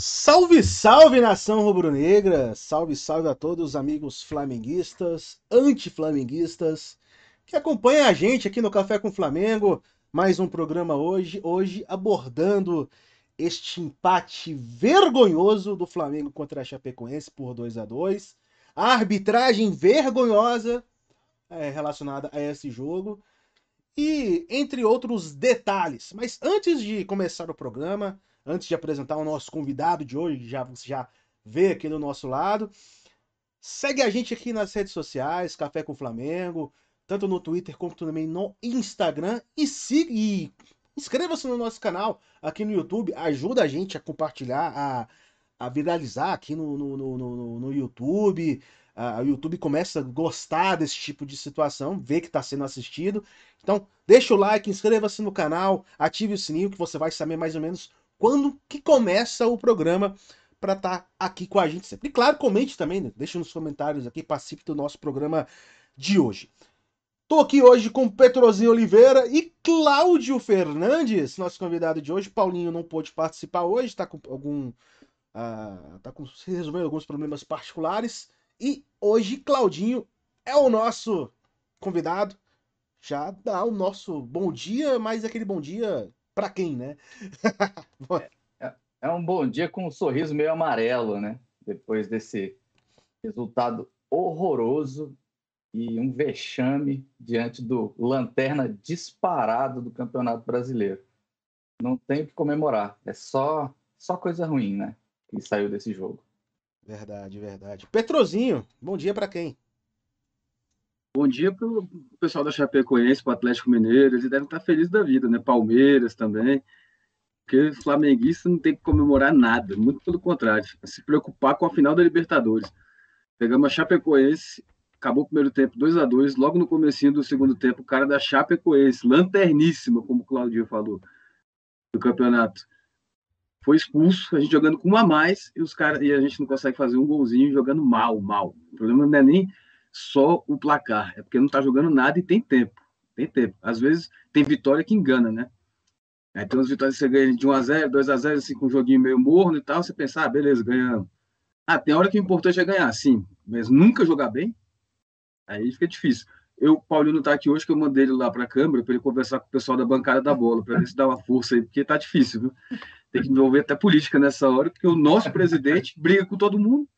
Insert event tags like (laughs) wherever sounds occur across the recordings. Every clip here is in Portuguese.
Salve, salve nação rubro-negra! Salve, salve a todos os amigos flamenguistas, anti-flamenguistas que acompanham a gente aqui no Café com Flamengo. Mais um programa hoje, hoje abordando este empate vergonhoso do Flamengo contra a Chapecoense por 2 a 2 A arbitragem vergonhosa é, relacionada a esse jogo e entre outros detalhes. Mas antes de começar o programa, antes de apresentar o nosso convidado de hoje, já você já vê aqui do nosso lado. Segue a gente aqui nas redes sociais, Café com Flamengo, tanto no Twitter como também no Instagram. E, siga, e inscreva-se no nosso canal aqui no YouTube, ajuda a gente a compartilhar, a, a viralizar aqui no, no, no, no, no YouTube. o YouTube começa a gostar desse tipo de situação, vê que está sendo assistido. Então, deixa o like, inscreva-se no canal, ative o sininho que você vai saber mais ou menos quando que começa o programa para estar tá aqui com a gente sempre. E claro, comente também, né? deixe nos comentários aqui, participe do nosso programa de hoje. Tô aqui hoje com Petrozinho Oliveira e Cláudio Fernandes, nosso convidado de hoje. Paulinho não pôde participar hoje, está com algum. Uh, tá com, se resolvendo alguns problemas particulares. E hoje Claudinho é o nosso convidado. Já dá o nosso bom dia, mas aquele bom dia para quem, né? (laughs) É, é, é um bom dia com um sorriso meio amarelo, né? Depois desse resultado horroroso e um vexame diante do lanterna disparado do Campeonato Brasileiro. Não tem o que comemorar, é só só coisa ruim, né? Que saiu desse jogo. Verdade, verdade. Petrozinho, bom dia para quem? Bom dia para o pessoal da Chapecoense, para o Atlético Mineiro, eles devem estar felizes da vida, né? Palmeiras também, porque flamenguista não tem que comemorar nada, muito pelo contrário, se preocupar com a final da Libertadores. Pegamos a Chapecoense, acabou o primeiro tempo 2 a 2 logo no comecinho do segundo tempo, o cara da Chapecoense, lanterníssima, como o Claudio falou, do campeonato. Foi expulso, a gente jogando com um a mais, e, os cara, e a gente não consegue fazer um golzinho jogando mal, mal. O problema não é nem só o placar, é porque não está jogando nada e tem tempo. Tem tempo. Às vezes tem vitória que engana, né? Aí tem umas vitórias que você ganha de 1x0, 2x0, assim, com um joguinho meio morno e tal, você pensa, ah, beleza, ganhamos. Ah, tem hora que o importante é ganhar, sim, mas nunca jogar bem, aí fica difícil. Eu, o Paulinho não tá aqui hoje, que eu mandei ele lá para a câmera para ele conversar com o pessoal da bancada da bola, para ver se dá uma força aí, porque tá difícil, viu? Tem que envolver até política nessa hora, porque o nosso presidente briga com todo mundo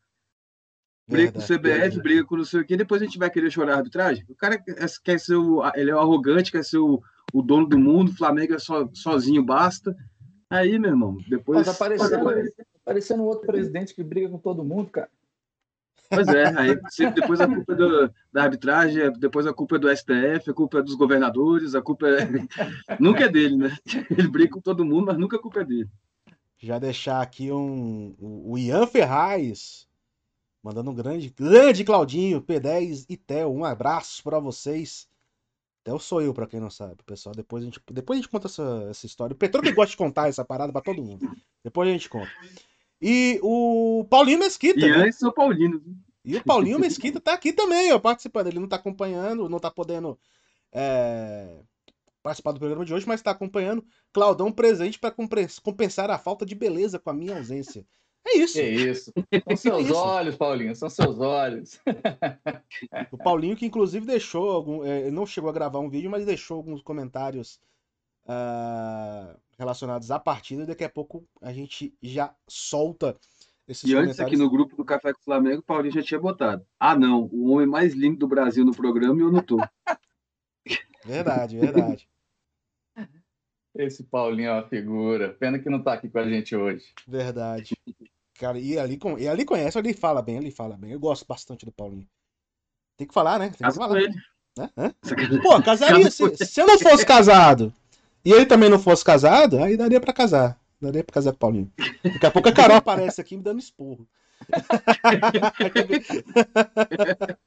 briga com o CBF, verdade. briga com não sei o quê, depois a gente vai querer chorar a arbitragem. O cara quer ser o. Ele é o arrogante, quer ser o, o dono do mundo, o Flamengo é só, sozinho, basta. Aí, meu irmão, depois. Mas aparecendo, aparecendo outro presidente que briga com todo mundo, cara. Pois é, aí depois a culpa é do, da arbitragem, depois a culpa é do STF, a culpa é dos governadores, a culpa é. (laughs) nunca é dele, né? Ele briga com todo mundo, mas nunca a culpa é dele. Já deixar aqui um. O Ian Ferraz Mandando um grande, grande Claudinho, P10 e Theo. Um abraço para vocês. Theo sou eu, para quem não sabe, pessoal. Depois a gente, depois a gente conta essa, essa história. O Petro que gosta de contar essa parada para todo mundo. Depois a gente conta. E o Paulinho Mesquita. E né? o Paulino. E o Paulinho Mesquita tá aqui também, ó, participando. Ele não tá acompanhando, não tá podendo é, participar do programa de hoje, mas tá acompanhando. Claudão presente para compensar a falta de beleza com a minha ausência. É isso. É isso. São (laughs) seus é isso. olhos, Paulinho, são seus olhos. o Paulinho, que inclusive deixou algum. É, não chegou a gravar um vídeo, mas deixou alguns comentários uh, relacionados à partida. Daqui a pouco a gente já solta esses e antes aqui no grupo do Café com o Flamengo, o Paulinho já tinha botado. Ah, não, o homem mais lindo do Brasil no programa e eu não tô. (laughs) Verdade, verdade. Esse Paulinho é uma figura. Pena que não tá aqui com a gente hoje. Verdade. Cara, e ali, e ali conhece, ele fala bem, ele fala bem. Eu gosto bastante do Paulinho. Tem que falar, né? Tem que falar. Ele. Né? Pô, casaria. Se, se eu não fosse casado e ele também não fosse casado, aí daria pra casar. Daria pra casar com o Paulinho. Daqui a pouco a Carol aparece aqui me dando esporro. (laughs)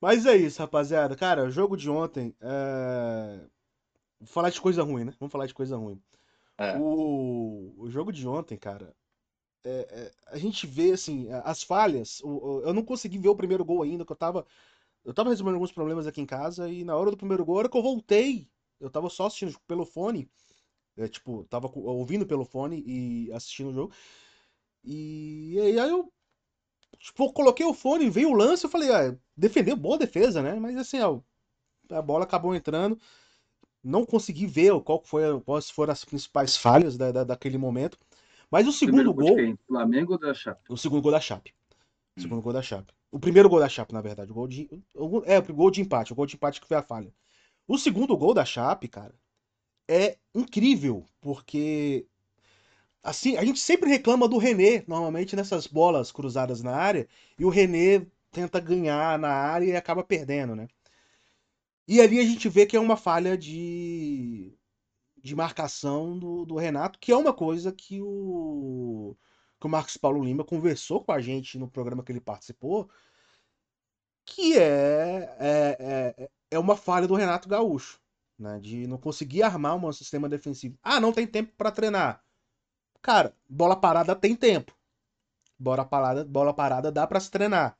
Mas é isso, rapaziada. Cara, o jogo de ontem. É... Falar de coisa ruim, né? Vamos falar de coisa ruim. É. O... o jogo de ontem, cara, é, é, a gente vê assim as falhas. O, o, eu não consegui ver o primeiro gol ainda, que eu tava eu tava resolvendo alguns problemas aqui em casa e na hora do primeiro gol, a hora que eu voltei, eu tava só assistindo pelo fone. É, tipo, tava ouvindo pelo fone e assistindo o jogo. E, e aí eu tipo, coloquei o fone, veio o lance, eu falei, ah, defendeu, boa defesa, né? Mas assim, ó, a bola acabou entrando. Não consegui ver qual foi, quais foram as principais falhas da, da daquele momento. Mas o segundo gol. Quem? Flamengo ou da Chape? O segundo gol da Chape. O hum. segundo gol da Chape. O primeiro gol da Chape, na verdade. O gol de. O, é, o gol de empate. O gol de empate que foi a falha. O segundo gol da Chape, cara, é incrível, porque assim, a gente sempre reclama do René, normalmente nessas bolas cruzadas na área, e o René tenta ganhar na área e acaba perdendo, né? E ali a gente vê que é uma falha de, de marcação do, do Renato, que é uma coisa que o, que o Marcos Paulo Lima conversou com a gente no programa que ele participou, que é, é, é, é uma falha do Renato Gaúcho, né? De não conseguir armar um sistema defensivo. Ah, não tem tempo para treinar. Cara, bola parada tem tempo. Bola parada, bola parada dá para se treinar.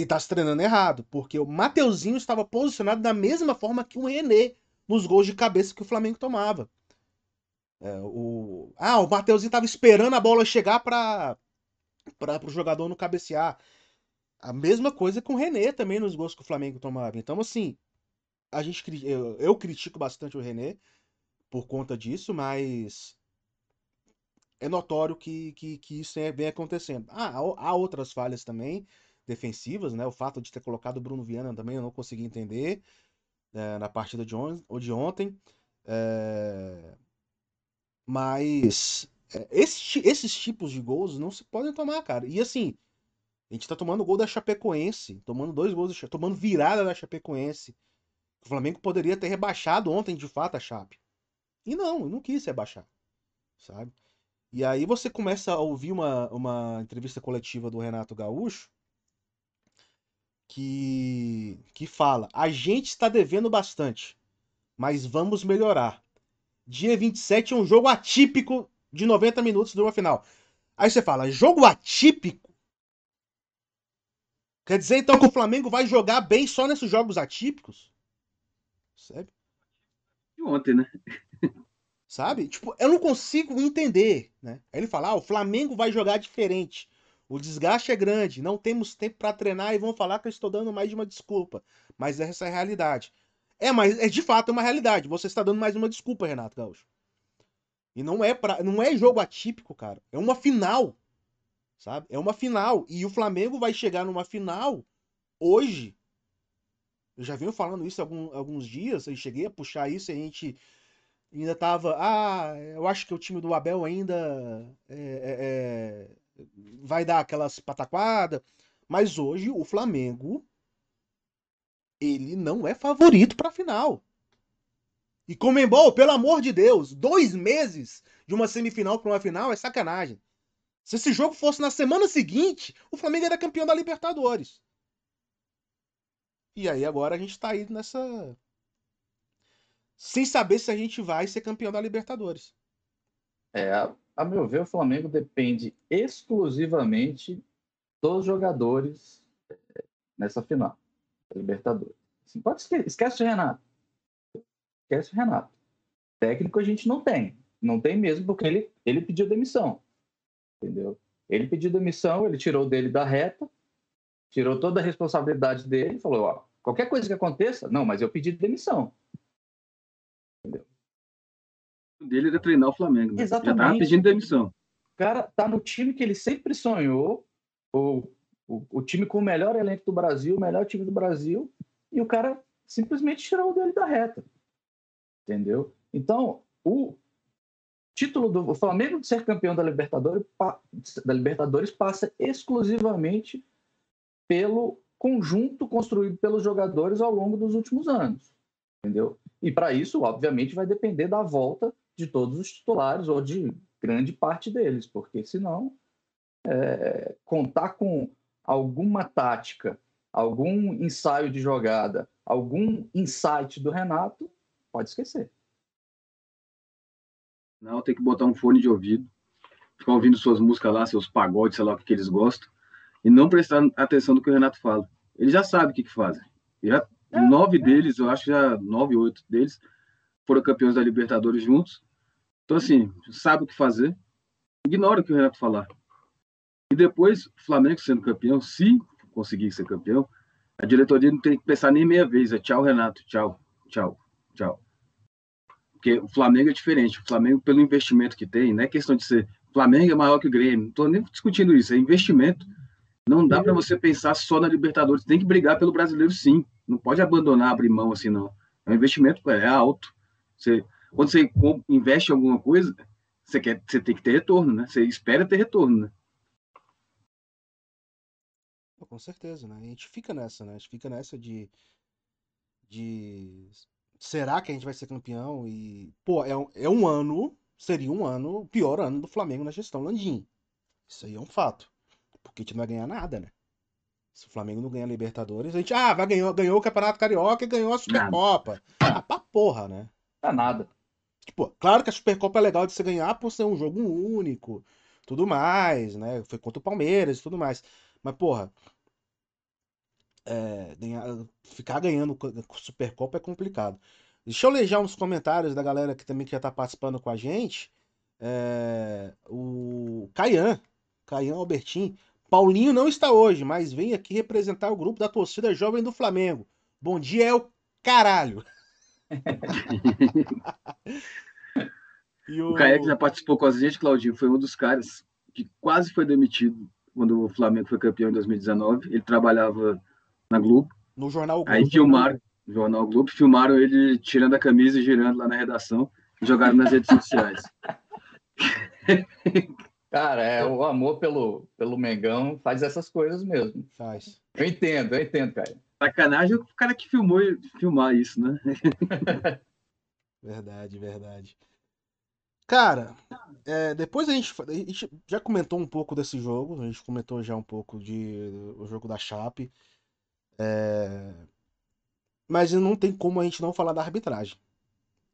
E tá se treinando errado, porque o Mateuzinho estava posicionado da mesma forma que o René nos gols de cabeça que o Flamengo tomava. É, o... Ah, o Mateuzinho estava esperando a bola chegar para para o jogador no cabecear. A mesma coisa com o René também nos gols que o Flamengo tomava. Então, assim, a gente eu, eu critico bastante o René por conta disso, mas é notório que, que, que isso é, vem acontecendo. Ah, há outras falhas também defensivas, né? O fato de ter colocado o Bruno Viana também eu não consegui entender é, na partida de, on de ontem. É... Mas é, esse, esses tipos de gols não se podem tomar, cara. E assim, a gente tá tomando gol da Chapecoense, tomando dois gols, tomando virada da Chapecoense. O Flamengo poderia ter rebaixado ontem, de fato, a Chape. E não, não quis rebaixar, sabe? E aí você começa a ouvir uma, uma entrevista coletiva do Renato Gaúcho que, que fala: a gente está devendo bastante, mas vamos melhorar. Dia 27 é um jogo atípico de 90 minutos de uma final. Aí você fala: jogo atípico? Quer dizer então que o Flamengo vai jogar bem só nesses jogos atípicos? Sabe? Ontem, né? Sabe? Tipo, eu não consigo entender, né? Aí ele fala: ah, o Flamengo vai jogar diferente. O desgaste é grande, não temos tempo para treinar e vão falar que eu estou dando mais de uma desculpa. Mas essa é a realidade. É, mas é de fato uma realidade. Você está dando mais uma desculpa, Renato Gaúcho. E não é para, não é jogo atípico, cara. É uma final. Sabe? É uma final e o Flamengo vai chegar numa final hoje. Eu já venho falando isso algum, alguns dias, eu cheguei a puxar isso e a gente ainda tava. Ah, eu acho que o time do Abel ainda é, é, é, vai dar aquelas pataquadas. Mas hoje o Flamengo ele não é favorito para a final. E Comembol, pelo amor de Deus, dois meses de uma semifinal para uma final é sacanagem. Se esse jogo fosse na semana seguinte, o Flamengo era campeão da Libertadores. E aí agora a gente tá aí nessa sem saber se a gente vai ser campeão da Libertadores. É, a, meu ver, o Flamengo depende exclusivamente dos jogadores é, nessa final Libertadores. Assim, pode esquece o Renato. Esquece o Renato. Técnico a gente não tem. Não tem mesmo, porque ele, ele pediu demissão. Entendeu? Ele pediu demissão, ele tirou dele da reta, tirou toda a responsabilidade dele falou: ó, qualquer coisa que aconteça, não, mas eu pedi demissão. Entendeu? O dele era treinar o Flamengo. Né? Exatamente. Já tava pedindo demissão. O cara tá no time que ele sempre sonhou, o, o, o time com o melhor elenco do Brasil, o melhor time do Brasil, e o cara simplesmente tirou o dele da reta. Entendeu? Então, o título do Flamengo de ser campeão da Libertadores, da Libertadores passa exclusivamente pelo conjunto construído pelos jogadores ao longo dos últimos anos entendeu? E para isso, obviamente, vai depender da volta de todos os titulares ou de grande parte deles, porque senão é, contar com alguma tática, algum ensaio de jogada, algum insight do Renato, pode esquecer. Não, tem que botar um fone de ouvido, ficar ouvindo suas músicas lá, seus pagodes, sei lá o que, que eles gostam, e não prestar atenção no que o Renato fala. Ele já sabe o que, que fazem. Já é, nove é. deles, eu acho já nove, oito deles foram campeões da Libertadores juntos. Então, assim, sabe o que fazer, ignora o que o Renato falar. E depois, Flamengo sendo campeão, se conseguir ser campeão, a diretoria não tem que pensar nem meia vez. É tchau, Renato, tchau, tchau, tchau. Porque o Flamengo é diferente. O Flamengo, pelo investimento que tem, não é questão de ser. Flamengo é maior que o Grêmio. Não estou nem discutindo isso. É investimento. Não dá para você pensar só na Libertadores. Tem que brigar pelo brasileiro, sim. Não pode abandonar, abrir mão assim, não. É um investimento é alto. Você, quando você investe em alguma coisa, você, quer, você tem que ter retorno, né? Você espera ter retorno, né? Com certeza, né? A gente fica nessa, né? A gente fica nessa de. de. Será que a gente vai ser campeão? E. Pô, é um, é um ano. Seria um ano, o pior ano do Flamengo na gestão Landim. Isso aí é um fato. Porque a gente não vai ganhar nada, né? Se o Flamengo não ganhar Libertadores, a gente, ah, vai ganhou, ganhou o Campeonato Carioca e ganhou a Supercopa. Ah, pra porra, né? É nada. Tipo, claro que a Supercopa é legal de você ganhar por ser um jogo único, tudo mais, né? Foi contra o Palmeiras e tudo mais. Mas, porra, é, ganhar, ficar ganhando Supercopa é complicado. Deixa eu já uns comentários da galera que também quer estar tá participando com a gente. É, o Caian, Caian Albertin. Paulinho não está hoje, mas vem aqui representar o grupo da torcida jovem do Flamengo. Bom dia é o caralho. O... o Caia que já participou com a gente, Claudinho, foi um dos caras que quase foi demitido quando o Flamengo foi campeão em 2019. Ele trabalhava na Globo. No Jornal Globo. Aí filmaram, no Jornal Globo, filmaram ele tirando a camisa e girando lá na redação e jogaram nas redes sociais. (laughs) Cara, é, o amor pelo, pelo Mengão faz essas coisas mesmo. Faz. Eu entendo, eu entendo, cara. Sacanagem o cara que filmou filmar isso, né? (laughs) verdade, verdade. Cara, é, depois a gente, a gente, já comentou um pouco desse jogo, a gente comentou já um pouco de o jogo da Chape. É... Mas não tem como a gente não falar da arbitragem.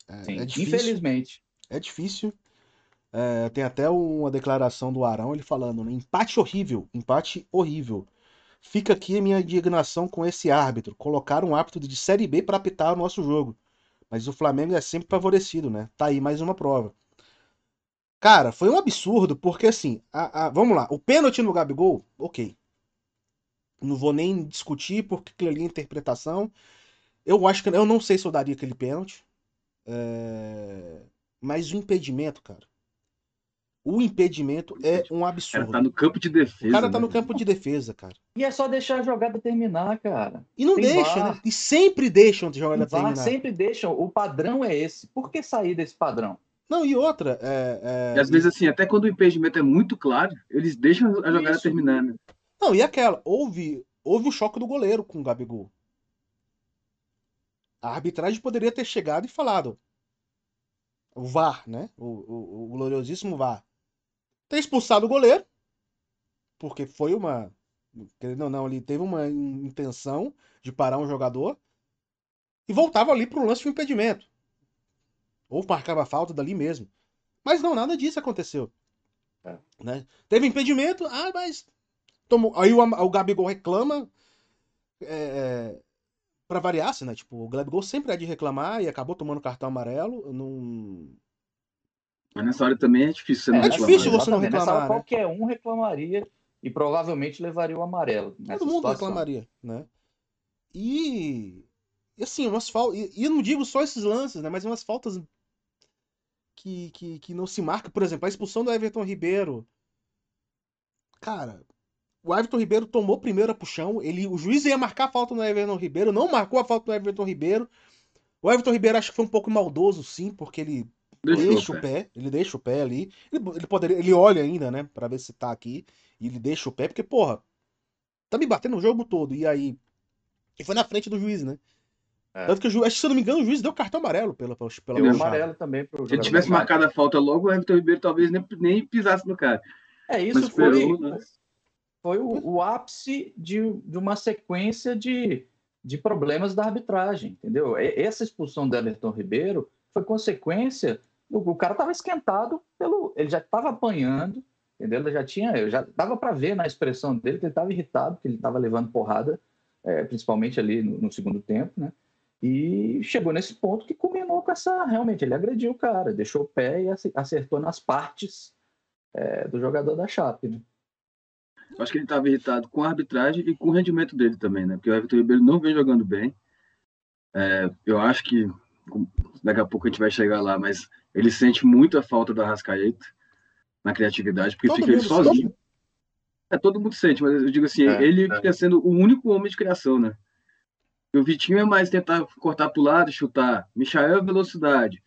É, Sim, é difícil, infelizmente. É difícil. É, tem até uma declaração do Arão, ele falando, né? empate horrível, empate horrível. Fica aqui a minha indignação com esse árbitro. Colocar um árbitro de Série B para apitar o nosso jogo. Mas o Flamengo é sempre favorecido, né? Tá aí mais uma prova. Cara, foi um absurdo, porque assim, a, a, vamos lá, o pênalti no Gabigol, ok. Não vou nem discutir porque aquilo ali é interpretação. Eu acho que eu não sei se eu daria aquele pênalti. É... Mas o impedimento, cara. O impedimento é um absurdo. O cara tá no campo de defesa. O cara tá né? no campo de defesa, cara. E é só deixar a jogada terminar, cara. E não Tem deixa, né? E sempre deixam de jogada terminar. Sempre deixam. O padrão é esse. Por que sair desse padrão? Não, e outra. É, é... E às vezes, assim, até quando o impedimento é muito claro, eles deixam a jogada Isso. terminar, né? Não, e aquela, houve, houve o choque do goleiro com o Gabigol. A arbitragem poderia ter chegado e falado. O VAR, né? O, o, o gloriosíssimo VAR. Ter expulsado o goleiro. Porque foi uma. Não, não, ele teve uma intenção de parar um jogador. E voltava ali para o lance de impedimento. Ou marcava a falta dali mesmo. Mas não, nada disso aconteceu. É. Né? Teve impedimento, ah, mas Tomou, aí o, o Gabigol reclama. É, pra variar, assim, né? Tipo, o Gabigol sempre é de reclamar e acabou tomando cartão amarelo. Não... Mas nessa hora também é difícil você não É reclamar, difícil você não reclamar. Nessa hora, né? qualquer um reclamaria e provavelmente levaria o amarelo. Todo mundo situação. reclamaria, né? E. E assim, umas faltas. E, e eu não digo só esses lances, né? Mas umas faltas que, que, que não se marca. Por exemplo, a expulsão do Everton Ribeiro. Cara, o Everton Ribeiro tomou primeiro a puxão. Ele, o juiz ia marcar a falta no Everton Ribeiro, não marcou a falta no Everton Ribeiro. O Everton Ribeiro acho que foi um pouco maldoso, sim, porque ele Deixou deixa o pé. pé. ele deixa o pé ali. Ele, ele, poderia, ele olha ainda, né, para ver se tá aqui, e ele deixa o pé, porque, porra, tá me batendo o jogo todo. E aí. E foi na frente do juiz, né? É. Tanto que o juiz, se eu não me engano, o juiz deu cartão amarelo pela pela Deu amarelo também pro Se ele tivesse marcado a falta logo, o Everton Ribeiro talvez nem, nem pisasse no cara. É, isso Mas foi. Esperou, né? foi o, o ápice de, de, uma sequência de, de problemas da arbitragem, entendeu? Essa expulsão do Everton Ribeiro foi consequência. O, o cara estava esquentado pelo. Ele já estava apanhando, entendeu? Ele já tinha. Já dava para ver na expressão dele que ele estava irritado, que ele estava levando porrada, é, principalmente ali no, no, segundo tempo, né? E chegou nesse ponto que culminou com essa. Realmente, ele agrediu o cara, deixou o pé e acertou nas partes é, do jogador da Chape, né? Eu acho que ele estava irritado com a arbitragem e com o rendimento dele também, né? Porque o Everton Ribeiro não vem jogando bem. É, eu acho que daqui a pouco a gente vai chegar lá, mas ele sente muito a falta da Rascaeta na criatividade, porque todo fica ele sozinho. É, todo mundo sente, mas eu digo assim, é, ele é. fica sendo o único homem de criação, né? o Vitinho é mais tentar cortar para o lado, chutar. Michael é velocidade.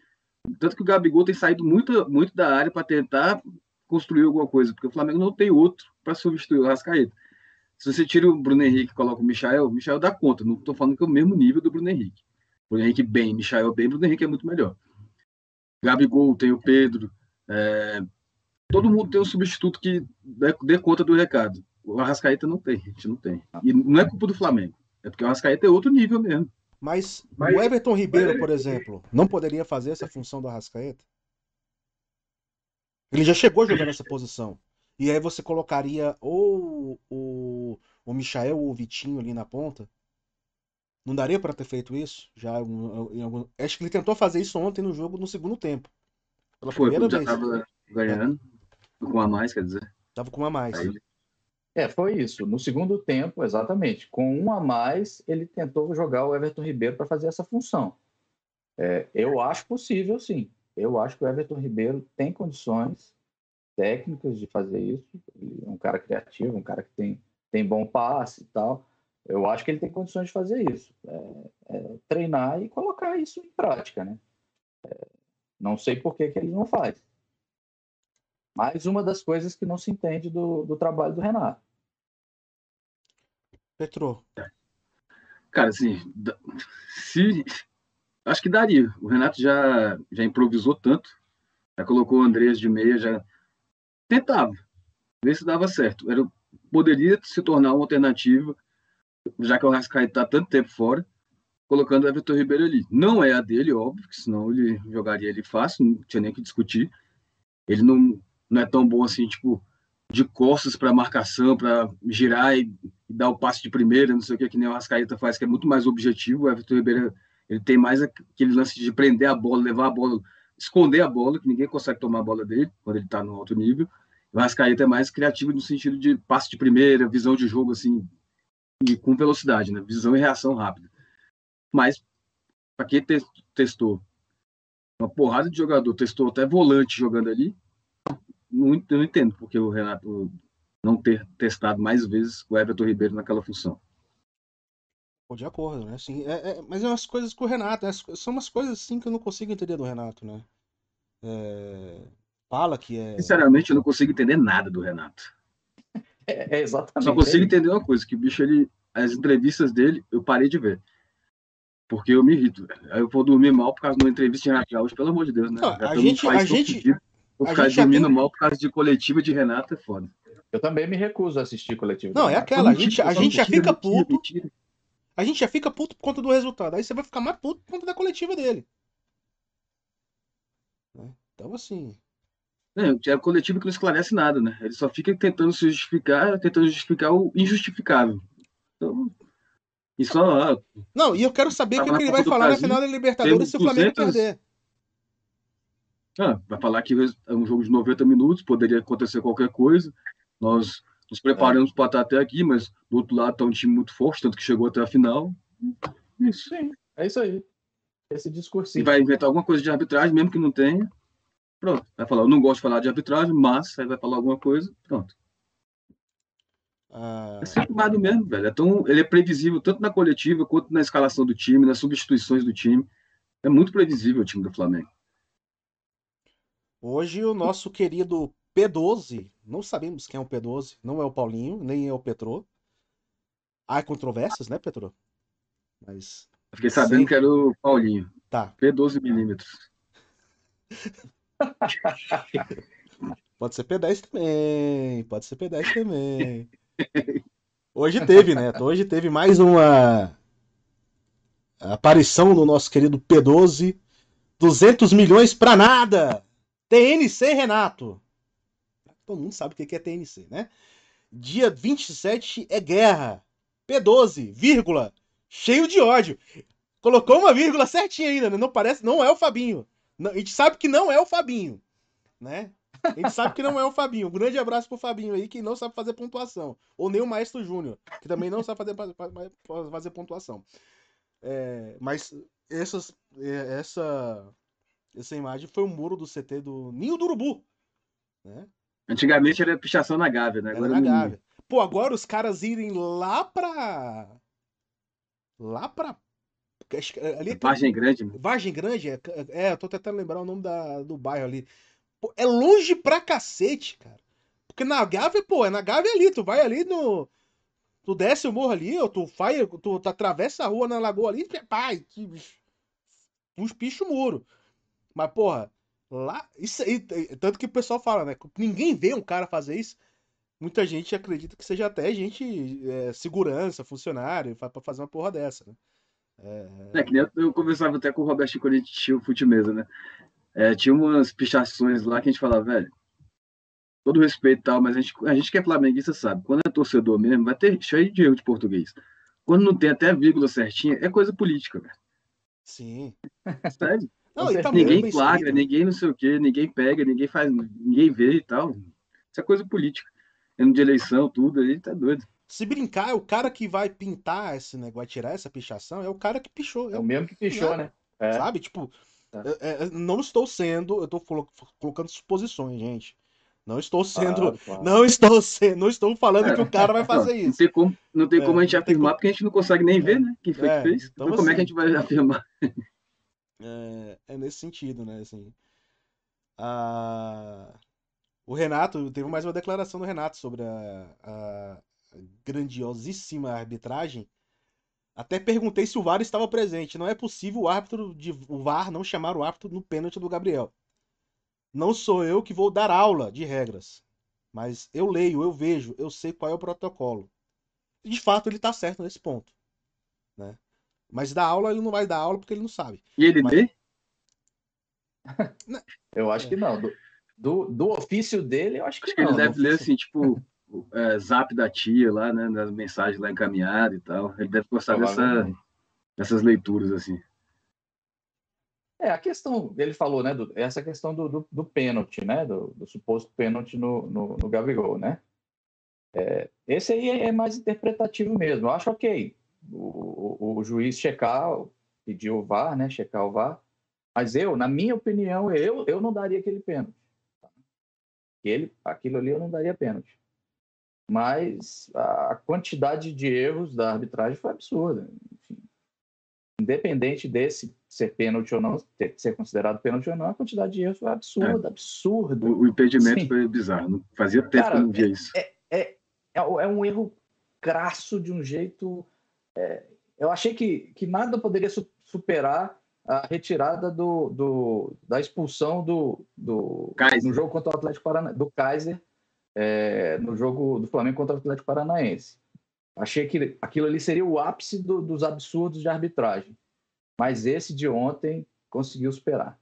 Tanto que o Gabigol tem saído muito, muito da área para tentar construir alguma coisa, porque o Flamengo não tem outro para substituir o Rascaeta. Se você tira o Bruno Henrique e coloca o Michael, o Michael dá conta. Não estou falando que é o mesmo nível do Bruno Henrique. Bruno Henrique bem, Michael bem, Bruno Henrique é muito melhor. Gabigol, tem o Pedro. É... Todo mundo tem um substituto que dê, conta do recado. O Arrascaeta não tem, a gente não tem. E não é culpa do Flamengo. É porque o Arrascaeta é outro nível mesmo. Mas, Mas o Everton Ribeiro, por exemplo, não poderia fazer essa função do Arrascaeta? Ele já chegou jogando nessa posição. E aí você colocaria ou o, o Michael ou o Vitinho ali na ponta? Não daria para ter feito isso? Já em algum... Acho que ele tentou fazer isso ontem no jogo no segundo tempo. Pela Foi, primeira já vez. tava ganhando. É. Com a mais, quer dizer. Tava com uma a mais. Aí... É, foi isso. No segundo tempo, exatamente. Com um a mais, ele tentou jogar o Everton Ribeiro para fazer essa função. É, eu acho possível, sim. Eu acho que o Everton Ribeiro tem condições técnicas de fazer isso. Ele é um cara criativo, um cara que tem, tem bom passe e tal. Eu acho que ele tem condições de fazer isso. É, é, treinar e colocar isso em prática, né? É, não sei por que, que ele não faz. Mais uma das coisas que não se entende do, do trabalho do Renato. Petro. Cara, assim, se acho que daria. O Renato já já improvisou tanto, já colocou o Andrés de meia, já tentava ver se dava certo. Era poderia se tornar uma alternativa, já que o Rascaeta está tanto tempo fora, colocando o Everton Ribeiro ali. Não é a dele, óbvio, que senão ele jogaria ele fácil, não tinha nem que discutir. Ele não não é tão bom assim, tipo, de costas para marcação, para girar e, e, dar o passe de primeira, não sei o que, que nem o Rascaeta faz, que é muito mais objetivo. O Everton Ribeiro ele tem mais aquele lance de prender a bola, levar a bola, esconder a bola, que ninguém consegue tomar a bola dele quando ele está no alto nível. O Rascaeta é mais criativo no sentido de passe de primeira, visão de jogo assim, e com velocidade, né? Visão e reação rápida. Mas, para quem te testou uma porrada de jogador, testou até volante jogando ali, não, eu não entendo porque o Renato não ter testado mais vezes o Everton Ribeiro naquela função. De acordo, né? Assim, é, é, mas é umas coisas com o Renato, né? são umas coisas assim que eu não consigo entender do Renato, né? É... Fala que é. Sinceramente, eu não consigo entender nada do Renato. É, exatamente. Só consigo entender uma coisa: que o bicho, ele, as entrevistas dele, eu parei de ver. Porque eu me irrito. Aí eu vou dormir mal por causa de uma entrevista de Renato Gaúcho, pelo amor de Deus, né? Não, a gente, a gente, Vou ficar dormindo tem... mal por causa de coletiva de Renato é foda. Eu também me recuso a assistir coletiva. Não, é aquela. A gente, a gente já fica puto. A gente já fica puto por conta do resultado. Aí você vai ficar mais puto por conta da coletiva dele. Né? Então, assim. É, é a coletiva que não esclarece nada, né? Ele só fica tentando se justificar, tentando justificar o injustificável. Então, só. Ah, não, e eu quero saber o que, que ele vai falar Brasil, na final da Libertadores se o Flamengo 200... perder. Ah, vai falar que é um jogo de 90 minutos, poderia acontecer qualquer coisa. Nós nos preparamos é. para estar até aqui, mas do outro lado está um time muito forte, tanto que chegou até a final. Isso. Sim, é isso aí. Esse discurso. E vai inventar alguma coisa de arbitragem, mesmo que não tenha. Pronto. Vai falar, eu não gosto de falar de arbitragem, mas aí vai falar alguma coisa, pronto. Ah... É sempre mais do mesmo, velho. É tão, ele é previsível tanto na coletiva quanto na escalação do time, nas substituições do time. É muito previsível o time do Flamengo. Hoje o nosso querido P12, não sabemos quem é o P12, não é o Paulinho, nem é o Petro. Há controvérsias, né, Petro? Mas. Fiquei sabendo que era o Paulinho. Tá. P12 milímetros. Pode ser P10 também. Pode ser P10 também. Hoje teve, Neto. Hoje teve mais uma aparição do nosso querido P12. 200 milhões pra nada! TNC, Renato. Todo mundo sabe o que é TNC, né? Dia 27 é guerra. P12, vírgula, cheio de ódio. Colocou uma vírgula certinha ainda, né? Não parece, não é o Fabinho. Não, a gente sabe que não é o Fabinho, né? A gente sabe que não é o Fabinho. Um grande abraço pro Fabinho aí, que não sabe fazer pontuação. Ou nem o Maestro Júnior, que também não sabe fazer, fazer pontuação. É, mas essas, é, essa, essa imagem foi o muro do CT do Ninho do Urubu. Né? Antigamente era pichação na Gávea, né? Agora era na Gávea. Pô, agora os caras irem lá pra. Lá pra. Ali é Vargem Grande. Vargem Grande? É, é, eu tô tentando lembrar o nome da, do bairro ali. Pô, é longe pra cacete, cara. Porque na Gávea, pô, é na Gávea ali. Tu vai ali no. Tu desce o morro ali, ou tu faz. Tu, tu atravessa a rua na lagoa ali, pai, que. Uns pichos muro. Mas, porra, lá. Isso aí. Tanto que o pessoal fala, né? Ninguém vê um cara fazer isso. Muita gente acredita que seja até gente, é, segurança, funcionário, pra fazer uma porra dessa, né? É, é que nem eu, conversava até com o Roberto quando a gente tinha o fute mesa, né? É, tinha umas pichações lá que a gente falava, velho, todo respeito e tal, mas a gente, a gente que é flamenguista sabe, quando é torcedor mesmo, vai ter cheio de erro de português. Quando não tem até vírgula certinha, é coisa política, velho. Sim. (laughs) Sério. Não, tá ninguém flagra, ninguém não sei o quê, ninguém pega, ninguém faz, ninguém vê e tal. Isso é coisa política. Ano de eleição, tudo aí, tá doido. Se brincar, é o cara que vai pintar esse negócio, vai tirar essa pichação, é o cara que pichou. É, é o mesmo que pichou, né? É. Sabe? Tipo, é. É, é, não estou sendo, eu estou colocando suposições, gente. Não estou sendo, claro, claro. não estou sendo, não estou falando é, que o cara vai fazer não, isso. Não tem como, não tem como a gente afirmar, como... porque a gente não consegue nem ver, né? Quem foi que fez? Então, então como é que a assim, gente vai afirmar? (laughs) É, nesse sentido, né? Assim, a... O Renato, teve mais uma declaração do Renato sobre a, a grandiosíssima arbitragem até perguntei se o VAR estava presente. Não é possível o árbitro de o VAR não chamar o árbitro no pênalti do Gabriel. Não sou eu que vou dar aula de regras, mas eu leio, eu vejo, eu sei qual é o protocolo. De fato, ele está certo nesse ponto, né? Mas da aula ele não vai dar aula porque ele não sabe. E ele mas... lê? (laughs) eu acho que não. Do, do, do, ofício dele, eu acho que acho não. Que ele deve ler assim, tipo, é, zap da tia lá, né? Das mensagens lá encaminhadas e tal. Ele deve gostar dessa, dessas leituras, assim. É, a questão, ele falou, né, do, essa questão do, do, do pênalti, né, do, do, suposto pênalti no, no, no Gabigol, né? É, esse aí é, mais interpretativo mesmo. Eu acho ok o, o, o, juiz checar, pedir o VAR, né, checar o VAR, mas eu, na minha opinião, eu, eu não daria aquele pênalti. Tá? Ele, aquilo ali eu não daria pênalti mas a quantidade de erros da arbitragem foi absurda. Enfim, independente desse ser pênalti ou não, ter, ser considerado pênalti ou não, a quantidade de erros foi absurda, é. absurda. O, o impedimento Sim. foi bizarro. Não fazia tempo Cara, que eu não via é, isso. É, é, é, é, um erro crasso de um jeito. É, eu achei que, que nada poderia superar a retirada do, do, da expulsão do, do no jogo contra o Atlético Paranaense, do Kaiser é, no jogo do Flamengo contra o Atlético Paranaense. Achei que aquilo ali seria o ápice do, dos absurdos de arbitragem. Mas esse de ontem conseguiu superar.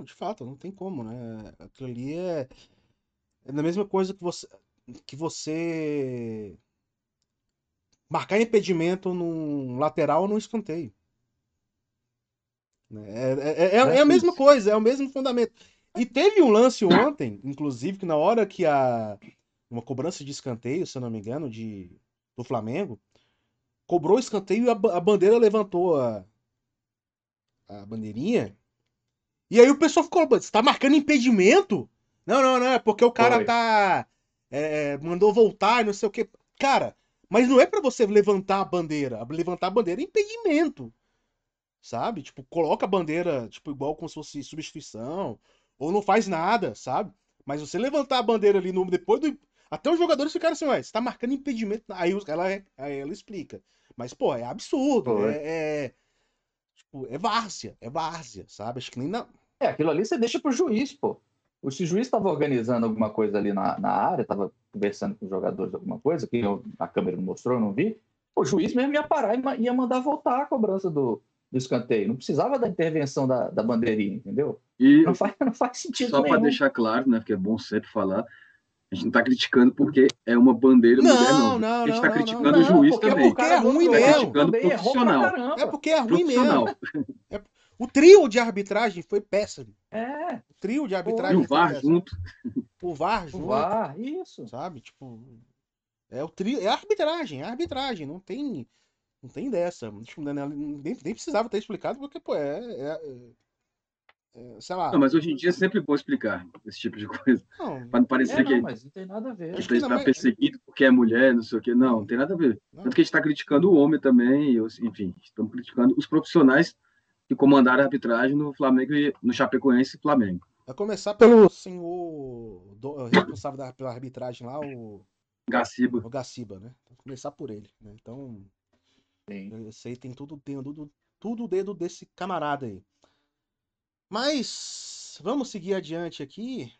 De fato, não tem como, né? Aquilo ali é, é a mesma coisa que você, que você marcar impedimento num lateral ou num escanteio. É, é, é, é, a mesma coisa, é o mesmo fundamento. E teve um lance ontem, inclusive, que na hora que a. Uma cobrança de escanteio, se eu não me engano, de, do Flamengo, cobrou o escanteio e a, a bandeira levantou a, a bandeirinha. E aí o pessoal ficou, você tá marcando impedimento? Não, não, não, é porque o cara Foi. tá. É, mandou voltar, não sei o que. Cara, mas não é para você levantar a bandeira. Levantar a bandeira é impedimento. Sabe? Tipo, coloca a bandeira, tipo, igual como se fosse substituição ou não faz nada, sabe? Mas você levantar a bandeira ali no depois do até os jogadores ficaram assim, ué, você tá marcando impedimento. Aí ela, aí ela explica. Mas, pô, é absurdo. É, é, tipo, é várzea, é várzea, sabe? Acho que nem na. É, aquilo ali você deixa pro juiz, pô. O, se o juiz estava organizando alguma coisa ali na, na área, estava conversando com os jogadores alguma coisa, que eu, a câmera não mostrou, eu não vi, o juiz mesmo ia parar e ia mandar voltar a cobrança do, do escanteio. Não precisava da intervenção da, da bandeirinha, entendeu? E não, faz, (laughs) não faz sentido Só para deixar claro, né, porque é bom sempre falar, A gente não está criticando porque é uma bandeira não, mulher, não. não. A gente está criticando não, o juiz porque também. É porque é ruim Tá mesmo. criticando profissional. É porque é ruim mesmo. O trio de arbitragem foi péssimo. É, O trio de E arbitragem o foi VAR junto. O VAR o junto. VAR, isso. sabe? Tipo, é o trio, é a arbitragem, é a arbitragem, não tem, não tem dessa. Tipo, Nem, nem precisava ter explicado, porque, pô, é, é- é- sei lá. Não, mas hoje em dia é sempre bom explicar esse tipo de coisa. Não, Para não parecer É, que não, mas não tem nada a ver. Acho a que gente está perseguido porque é mulher, não sei o quê. Não, não tem nada a ver. Não. Tanto que a gente está criticando o homem também, enfim, estamos criticando os profissionais que comandaram a arbitragem no Flamengo e no Chapecoense e Flamengo. vai começar pelo senhor do- responsável da, pela arbitragem lá, o, Gaciba. o Gaciba, né? Vai começar por ele, né? Então, Sim. Aí tem tudo, tem tudo, tudo o dedo desse camarada aí. Mas vamos seguir adiante aqui.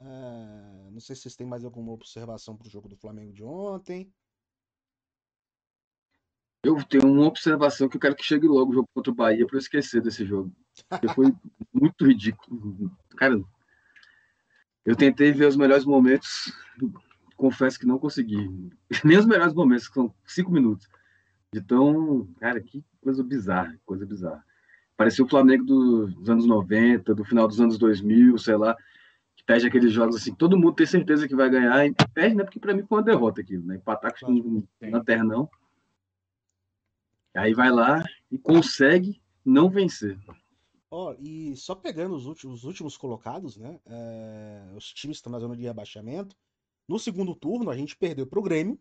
Ah, não sei se vocês têm mais alguma observação pro jogo do Flamengo de ontem. Eu tenho uma observação que eu quero que chegue logo o jogo contra o Bahia para eu esquecer desse jogo. Porque foi (laughs) muito ridículo. Cara, eu tentei ver os melhores momentos, confesso que não consegui. (laughs) Nem os melhores momentos, que são cinco minutos. Então, cara, que coisa bizarra, coisa bizarra. Parecia o Flamengo dos anos 90, do final dos anos 2000, sei lá, que perde aqueles jogos assim, todo mundo tem certeza que vai ganhar, e perde, né? Porque para mim foi uma derrota aquilo, né? Empatar com Sim. Lanternão. Aí vai lá e consegue não vencer. Ó, e só pegando os últimos, os últimos colocados, né? é, os times estão na zona de rebaixamento. No segundo turno, a gente perdeu pro Grêmio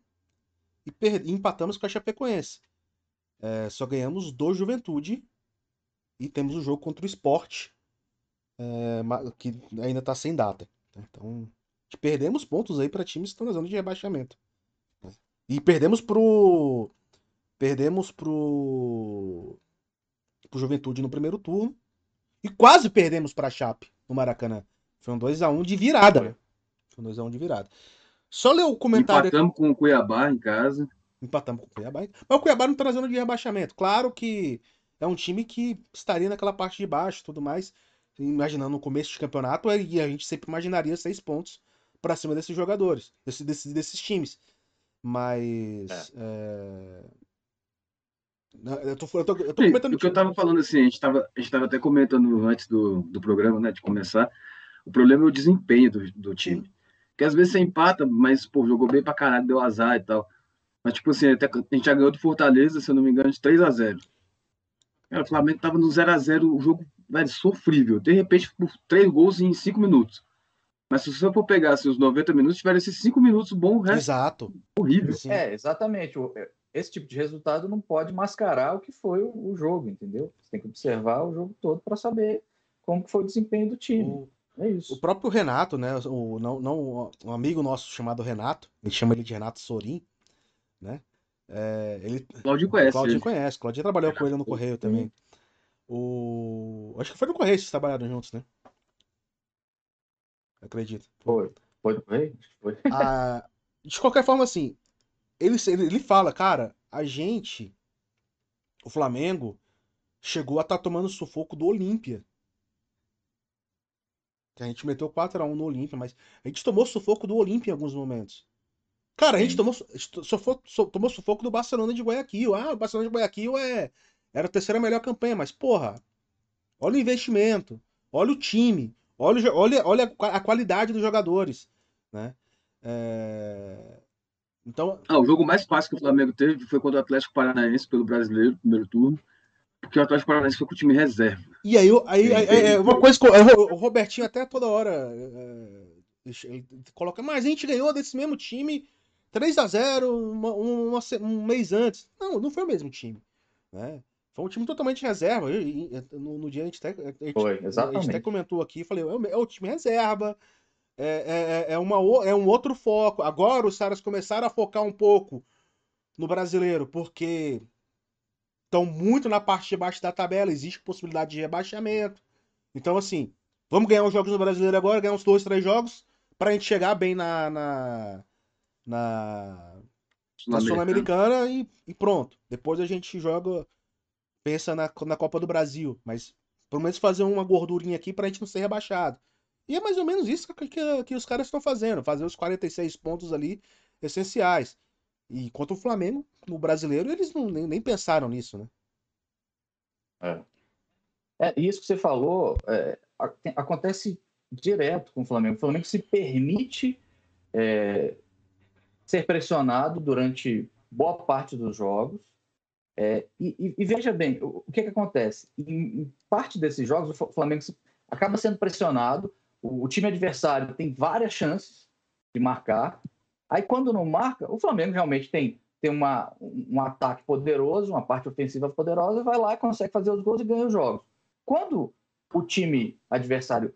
e, per- e empatamos com a Chapecoense. É, só ganhamos do Juventude e temos o jogo contra o Sport, é, que ainda tá sem data. né? Então, perdemos pontos aí para times que estão na zona de rebaixamento. né? E perdemos pro. Perdemos pro. pro Juventude no primeiro turno. E quase perdemos pra Chape no Maracanã. Foi um 2x1 de virada, né? Foi um 2x1 de virada. Só ler o comentário aqui. Empatamos com o Cuiabá em casa. Empatamos com o Cuiabá. Mas o Cuiabá não tá na zona de rebaixamento. Claro que é um time que estaria naquela parte de baixo e tudo mais. Imaginando no começo de campeonato, e a gente sempre imaginaria seis pontos pra cima desses jogadores, desse- desses, desses times. Mas. é, Eu tô, eu tô, eu tô comentando o que eu tava falando assim, a gente tava, a gente tava até comentando antes do, do programa, né, de começar, o problema é o desempenho do, do time. Porque às vezes você empata, mas, pô, jogou bem pra caralho, deu azar e tal. Mas, tipo assim, até, a gente já ganhou do Fortaleza, se eu não me engano, de 3 a 0 Cara, o Flamengo tava no 0 a 0 o jogo, velho, sofrível. De repente, por três gols em 5 minutos. Mas se você for pegar assim, os 90 minutos, tiveram esses 5 minutos bom, o resto Exato. horrível. Sim. É, exatamente. O- é, Esse tipo de resultado não pode mascarar o que foi o, jogo, entendeu? Você tem que observar o jogo todo para saber como foi o desempenho do time. O, É isso. o próprio Renato, né? O, não, não, um amigo nosso chamado Renato, a gente chama ele de Renato Sorim, né? É, ele, Claudio conhece. Claudinho ele. conhece, Claudinho trabalhou com ele no Correio também. O... Acho que foi no Correio que vocês trabalharam juntos, né? Acredito. Foi. Foi do Rei? Foi. Ah, de qualquer forma, assim, ele, ele, ele fala, cara, a gente, o Flamengo, chegou a estar tomando sufoco do Olímpia. Que a gente meteu 4x1 no Olímpia, mas a gente tomou sufoco do Olímpia em alguns momentos. Cara, a gente tomou, su- su- sufoco, su- tomou sufoco do Barcelona de Guayaquil. Ah, o Barcelona de Guayaquil é, era a terceira melhor campanha, mas, porra, olha o investimento, olha o time, olha, olha, olha a qua- a qualidade dos jogadores, né? É, Então, Ah, o jogo mais fácil que o Flamengo teve foi contra o Atlético Paranaense pelo brasileiro, primeiro turno. Porque o Atlético Paranaense foi com o time reserva. E aí, aí, aí- aí- é uma coisa que o Robertinho até toda hora é, ele coloca, mas a gente ganhou desse mesmo time 3 a 0 uma- uma um mês antes. Não, não foi o mesmo time, né? Foi um time totalmente reserva. No, no dia a gente até, a gente- Foi, a gente até comentou aqui, falei, é o, é o time reserva, é, é, é, uma, o- é um outro foco. Agora os caras começaram a focar um pouco no brasileiro, porque estão muito na parte de baixo da tabela, existe possibilidade de rebaixamento. Então, assim, vamos ganhar uns jogos no brasileiro agora, ganhar uns dois, três jogos, pra gente chegar bem na. na, na, na Sul-Americana e, e pronto. Depois a gente joga, pensa na, na Copa do Brasil, mas pelo menos fazer uma gordurinha aqui pra gente não ser rebaixado. E é mais ou menos isso que, que, que os caras estão fazendo, fazer os 46 pontos ali essenciais. E quanto o Flamengo, no brasileiro, eles não, nem, nem pensaram nisso, né? É. é. Isso que você falou é, acontece direto com o Flamengo. O Flamengo se permite é, ser pressionado durante boa parte dos jogos. É, e, e, veja bem, o, que, que acontece? Em, em, parte desses jogos, o Flamengo acaba sendo pressionado, o, o time adversário tem várias chances de marcar, Aí, quando não marca, o Flamengo realmente tem, tem uma, um ataque poderoso, uma parte ofensiva poderosa, vai lá, consegue fazer os gols e ganha os jogos. Quando o time adversário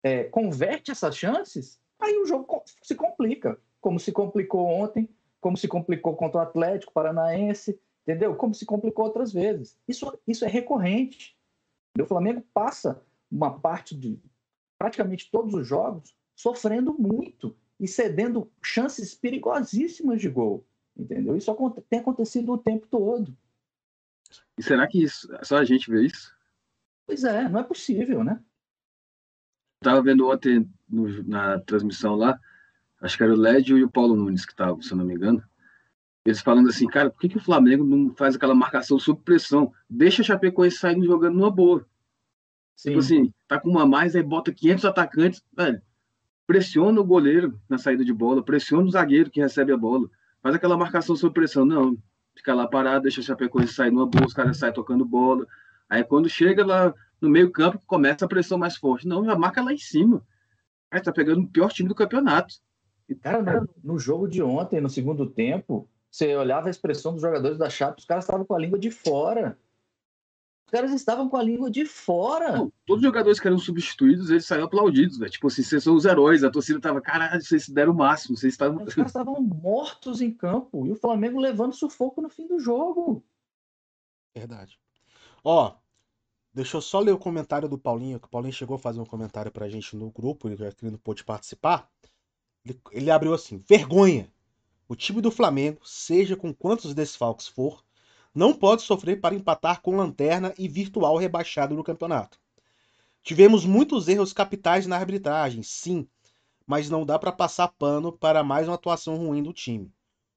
é, converte essas chances, aí o jogo se complica, como se complicou ontem, como se complicou contra o Atlético Paranaense, entendeu? Como se complicou outras vezes. Isso, isso é recorrente. O Flamengo passa uma parte de praticamente todos os jogos sofrendo muito e cedendo chances perigosíssimas de gol. Entendeu? Isso tem acontecido o tempo todo. E será que isso, só a gente vê isso? Pois é, não é possível, né? Estava vendo ontem no, na transmissão lá, acho que era o Lédio e o Paulo Nunes que estavam, se eu não me engano. Eles falando assim, cara, por que, que o Flamengo não faz aquela marcação sob pressão? Deixa a Chapecoense saindo jogando numa boa. Sim. Tipo assim, tá com uma a mais, aí bota 500 atacantes, velho pressiona o goleiro na saída de bola, pressiona o zagueiro que recebe a bola, faz aquela marcação sob pressão. Não, fica lá parado, deixa a Chapecoense sair numa boa, os caras saem tocando bola. Aí quando chega lá no meio campo, começa a pressão mais forte. Não, já marca lá em cima. Aí tá pegando o pior time do campeonato. E, cara, no, no jogo de ontem, no segundo tempo, você olhava a expressão dos jogadores da Chape, os caras estavam com a língua de fora caras estavam com a língua de fora. Não, todos os jogadores que eram substituídos, eles saíram aplaudidos, velho. Tipo assim, vocês são os heróis. A torcida tava, caralho, vocês se deram o máximo. Vocês estavam... Os caras estavam mortos em campo. E o Flamengo levando sufoco no fim do jogo. Verdade. Ó, deixa eu só ler o comentário do Paulinho, que o Paulinho chegou a fazer um comentário pra gente no grupo, ele já não pôde participar. Ele, ele abriu assim: vergonha! O time do Flamengo, seja com quantos desfalques for, não pode sofrer para empatar com lanterna e virtual rebaixado no campeonato. Tivemos muitos erros capitais na arbitragem, sim, mas não dá para passar pano para mais uma atuação ruim do time.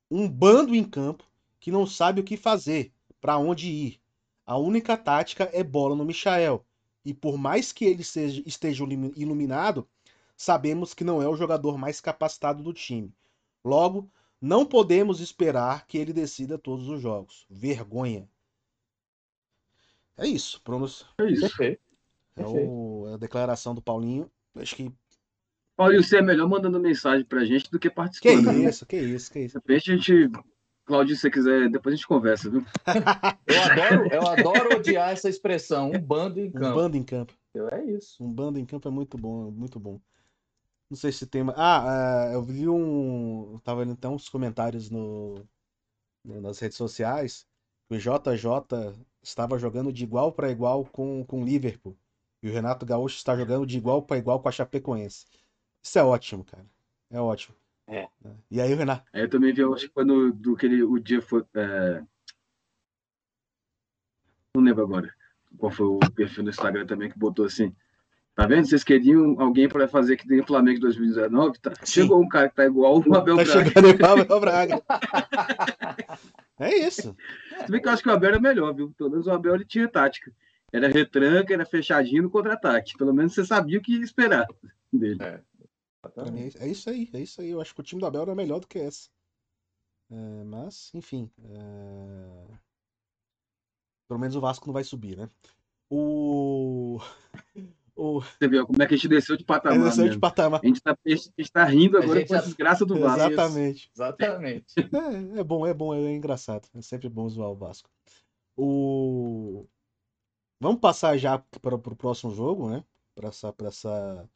Um bando em campo que não sabe o que fazer, para onde ir. A única tática é bola no Michael, e por mais que ele seja, esteja iluminado, sabemos que não é o jogador mais capacitado do time. Logo, não podemos esperar que ele decida todos os jogos. Vergonha. É isso, Brunos. É isso. Perfeito. É o, é a declaração do Paulinho. Acho que. Paulinho, você é melhor mandando mensagem pra gente do que participando. Que né? isso, que isso, que isso. De repente a gente. Claudio, se você quiser, depois a gente conversa, viu? (laughs) eu, adoro, eu adoro odiar essa expressão, um bando em campo. Um bando em campo. É isso. Um bando em campo é muito bom, muito bom. Não sei se tem. Ah, uh, eu vi um. Eu tava vendo então uns comentários no, no, nas redes sociais. Que o JJ estava jogando de igual para igual com o Liverpool. E o Renato Gaúcho está jogando de igual para igual com a Chapecoense. Isso é ótimo, cara. É ótimo. É. E aí o Renato. É, eu também vi, eu acho que quando do que ele, o dia foi. É... Não lembro agora qual foi o perfil no Instagram também que botou assim. Tá vendo? Vocês queriam alguém para fazer que tem o Flamengo 2019? Tá? Chegou um cara que tá igual o Abel tá Braga. Chegando igual o Abel Braga. (laughs) é isso. Se bem que eu acho que o Abel era melhor, viu? Pelo menos o Abel ele tinha tática. Era retranca, era fechadinho no contra-ataque. Pelo menos você sabia o que ia esperar dele. É. É isso aí, é isso aí. Eu acho que o time do Abel era melhor do que esse. É, mas, enfim. É... Pelo menos o Vasco não vai subir, né? O. O... Você viu como é que a gente desceu de patamar. Desceu de patamar. A gente está tá rindo agora com a desgraça do Vasco. Exatamente. Exatamente. (laughs) É, é, bom, é bom, é engraçado. É sempre bom zoar o Vasco. O... Vamos passar já para o próximo jogo, né? Para essa, essa,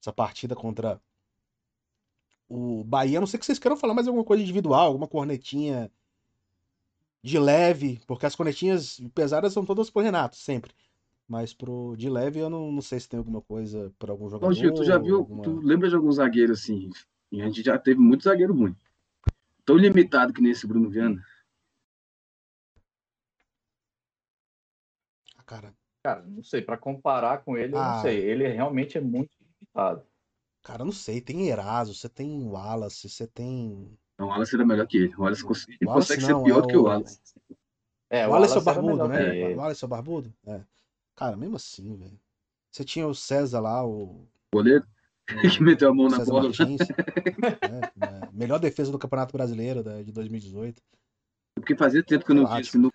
essa partida contra o Bahia. Não sei que vocês queiram falar mais alguma coisa individual, alguma cornetinha de leve, porque as cornetinhas pesadas são todas pro Renato, sempre. Mas pro de leve eu não, não sei se tem alguma coisa para algum jogador. Ô, Gil, tu já viu, alguma... tu lembra de algum zagueiro assim? E a gente já teve muito zagueiro ruim. Tão limitado que nesse Bruno Viana. Ah, cara. Cara, não sei, para comparar com ele, ah. eu não ah. sei. Ele realmente é muito resultado. Cara, não sei, tem Eraso, você tem Wallace, você tem. Não, o Wallace era melhor que ele. O Wallace, cons... ele Wallace consegue não, ser pior é do que o o- Wallace. É, o Wallace é o barbudo, né? O Wallace é o barbudo? É. Cara, mesmo assim, velho. Você tinha o César lá, o. O goleiro (laughs) que meteu a mão na César bola. Né? (laughs) É, Melhor defesa do Campeonato Brasileiro de 2018. Porque fazia tempo que eu não vi Relaxa. no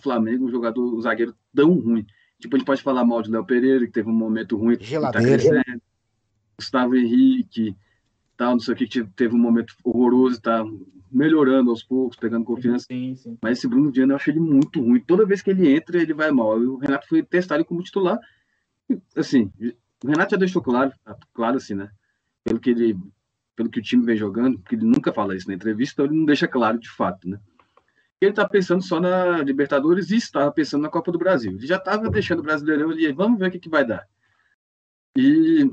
Flamengo um jogador, um zagueiro tão ruim. Tipo, a gente pode falar mal de Léo Pereira, que teve um momento ruim, tá Geladeira. crescendo. Gustavo Henrique, tal, não sei o que, que teve um momento horroroso, tá melhorando aos poucos, pegando confiança. Sim, sim. Mas esse Bruno Viana eu acho ele muito ruim. Toda vez que ele entra, ele vai mal. O Renato foi testar ele como titular. Assim, o Renato já deixou claro, claro assim, né? Pelo que ele, pelo que o time vem jogando, porque ele nunca fala isso na entrevista, então ele não deixa claro de fato, né? Ele tá pensando só na Libertadores e estava pensando na Copa do Brasil. Ele já estava deixando o Brasileirão ali, vamos ver o que, que vai dar. E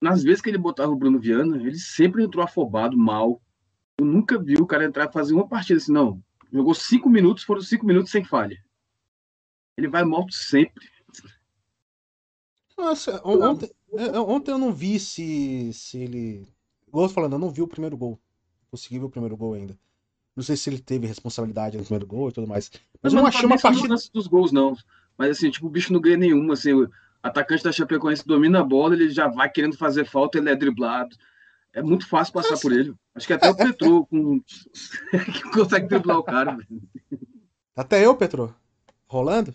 nas vezes que ele botava o Bruno Viana, ele sempre entrou afobado, mal. Eu nunca vi o cara entrar e fazer uma partida assim, não. Jogou cinco minutos, foram cinco minutos sem falha. Ele vai mal sempre. Nossa, on- ontem, é, ontem eu não vi se, se ele. Tô falando, eu não vi o primeiro gol. Consegui ver o primeiro gol ainda. Não sei se ele teve responsabilidade no primeiro gol e tudo mais. Mas eu não achei uma partida. lance dos gols, não. Mas assim, tipo, o bicho não ganha nenhuma. Assim, atacante da Chapecoense domina a bola, ele já vai querendo fazer falta, ele é driblado. É muito fácil passar por ele. Acho que até o Petro (laughs) com... (laughs) que consegue driblar o cara. Até eu, Petro. Rolando?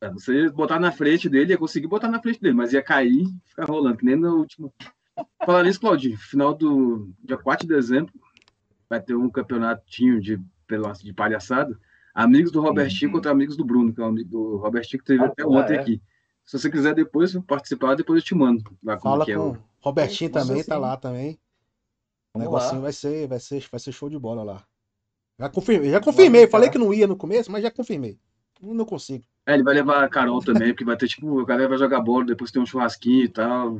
É, Você botar na frente dele, ia conseguir botar na frente dele, mas ia cair e ficar rolando, que nem na última. Falar nisso, Claudinho, final do dia 4 de dezembro, vai ter um campeonatinho de, de palhaçada. Amigos do Robertinho Uhum. contra amigos do Bruno, que é o amigo do Robertinho que teve Ah, até ontem é? aqui. Se você quiser depois participar, depois eu te mando lá como Fala que é com. o. Robertinho Vamos também tá lá também. O Vamos negocinho lá. vai ser, vai ser, vai ser show de bola lá. Já confirmei, já confirmei. Falei que não ia no começo, mas já confirmei. Não consigo. É, ele vai levar a Carol também, porque vai ter tipo, a galera vai jogar bola, depois tem um churrasquinho e tal.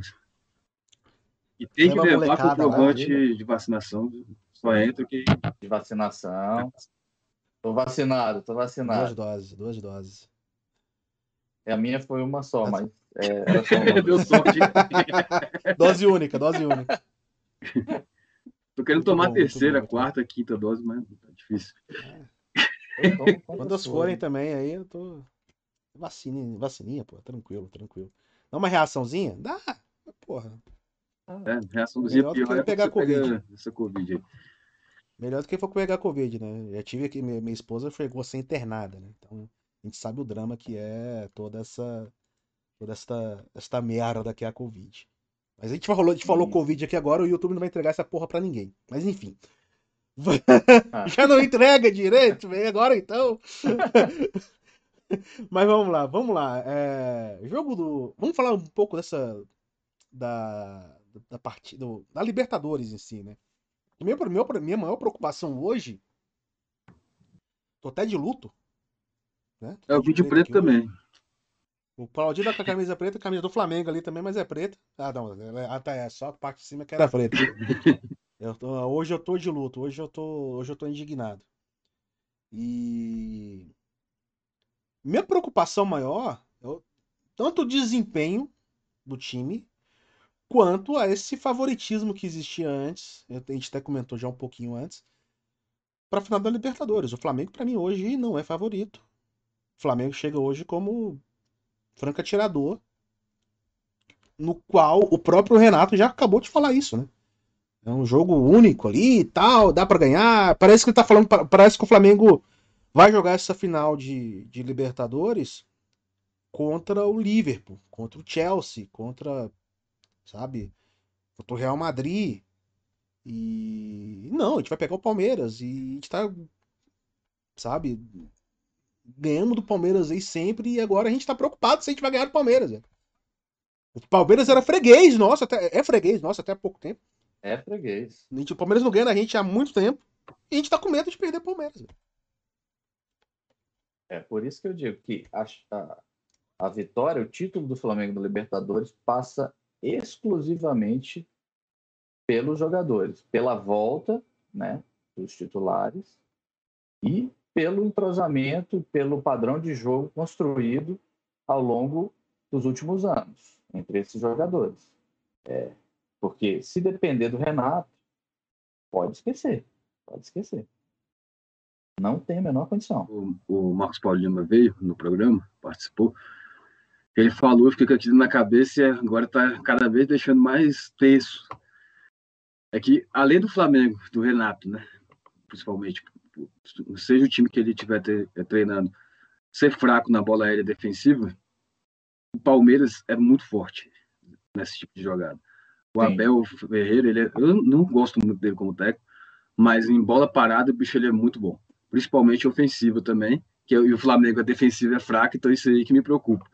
E tem que Leva a levar lá, comprovante de vacinação. Só entra que De vacinação. Tô vacinado, tô Duas vacinado. doses, duas doses. A minha foi uma só, mas é, era só uma. (laughs) deu sorte. (laughs) Dose única, dose única. Tô querendo Muito tomar bom, terceira, quarta, quinta dose, mas tá difícil. Eu tomo Quando as forem também, aí eu tô. Vacininha, vacininha, pô, tranquilo, tranquilo. Dá uma reaçãozinha? Dá. Porra, É, reaçãozinha Melhor do que pior é pegar Covid. pega essa Covid aí. melhor do que for pegar Covid, né? Já tive aqui, minha, minha esposa chegou a ser internada, né? Então, a gente sabe o drama que é toda essa. Toda esta, esta merda que é a Covid. Mas a gente falou, a gente falou Isso. Covid aqui agora, o YouTube não vai entregar essa porra pra ninguém. Mas enfim. Ah. (laughs) Já não entrega direito, vem agora então. (laughs) Mas vamos lá, vamos lá. É, jogo do. Vamos falar um pouco dessa. Da, da partida. Da Libertadores em si, né? Minha, minha, minha maior preocupação hoje. Tô até de luto. Né? É o de vídeo preto também. O Claudinho tá com a camisa preta, a camisa do Flamengo ali também, mas é preta. Ah, não, é- ah, tá, é só a parte de cima que era preta. (laughs) Eu tô- hoje eu tô de luto, hoje eu tô, hoje eu tô indignado. E minha preocupação maior é o- tanto o desempenho do time quanto a esse favoritismo que existia antes. A gente até comentou já um pouquinho antes. Para final da Libertadores. O Flamengo, para mim, hoje não é favorito. Flamengo chega hoje como franco atirador, no qual o próprio Renato já acabou de falar isso, né? É um jogo único ali e tal, dá pra ganhar. Parece que ele tá falando, pa- parece que o Flamengo vai jogar essa final de, de Libertadores contra o Liverpool, contra o Chelsea, contra, sabe, contra o Real Madrid. E não, a gente vai pegar o Palmeiras e a gente tá, sabe, ganhamos do Palmeiras aí sempre e agora a gente tá preocupado se a gente vai ganhar do Palmeiras. velho. O Palmeiras era freguês nosso, até, é freguês nosso até há pouco tempo. É freguês. A gente- O Palmeiras não ganha da gente há muito tempo. E a gente tá com medo de perder o Palmeiras. velho. É por isso que eu digo que a, a, a vitória, o título do Flamengo da Libertadores passa exclusivamente pelos jogadores, pela volta né, dos titulares e pelo entrosamento, pelo padrão de jogo construído ao longo dos últimos anos entre esses jogadores. É, porque se depender do Renato, pode esquecer. Pode esquecer. Não tem a menor condição. O, o Marcos Paulo Lima veio no programa, participou. Ele falou, com aquilo na cabeça e agora está cada vez deixando mais tenso. É que, além do Flamengo, do Renato, né? Principalmente, seja o time que ele estiver treinando, ser fraco na bola aérea defensiva, o Palmeiras é muito forte nesse tipo de jogada. O Sim. Abel Ferreira, ele é, eu não gosto muito dele como técnico, mas em bola parada, o bicho ele é muito bom. Principalmente ofensivo também, que é, e o Flamengo a defensiva é fraca, então isso aí que me preocupa.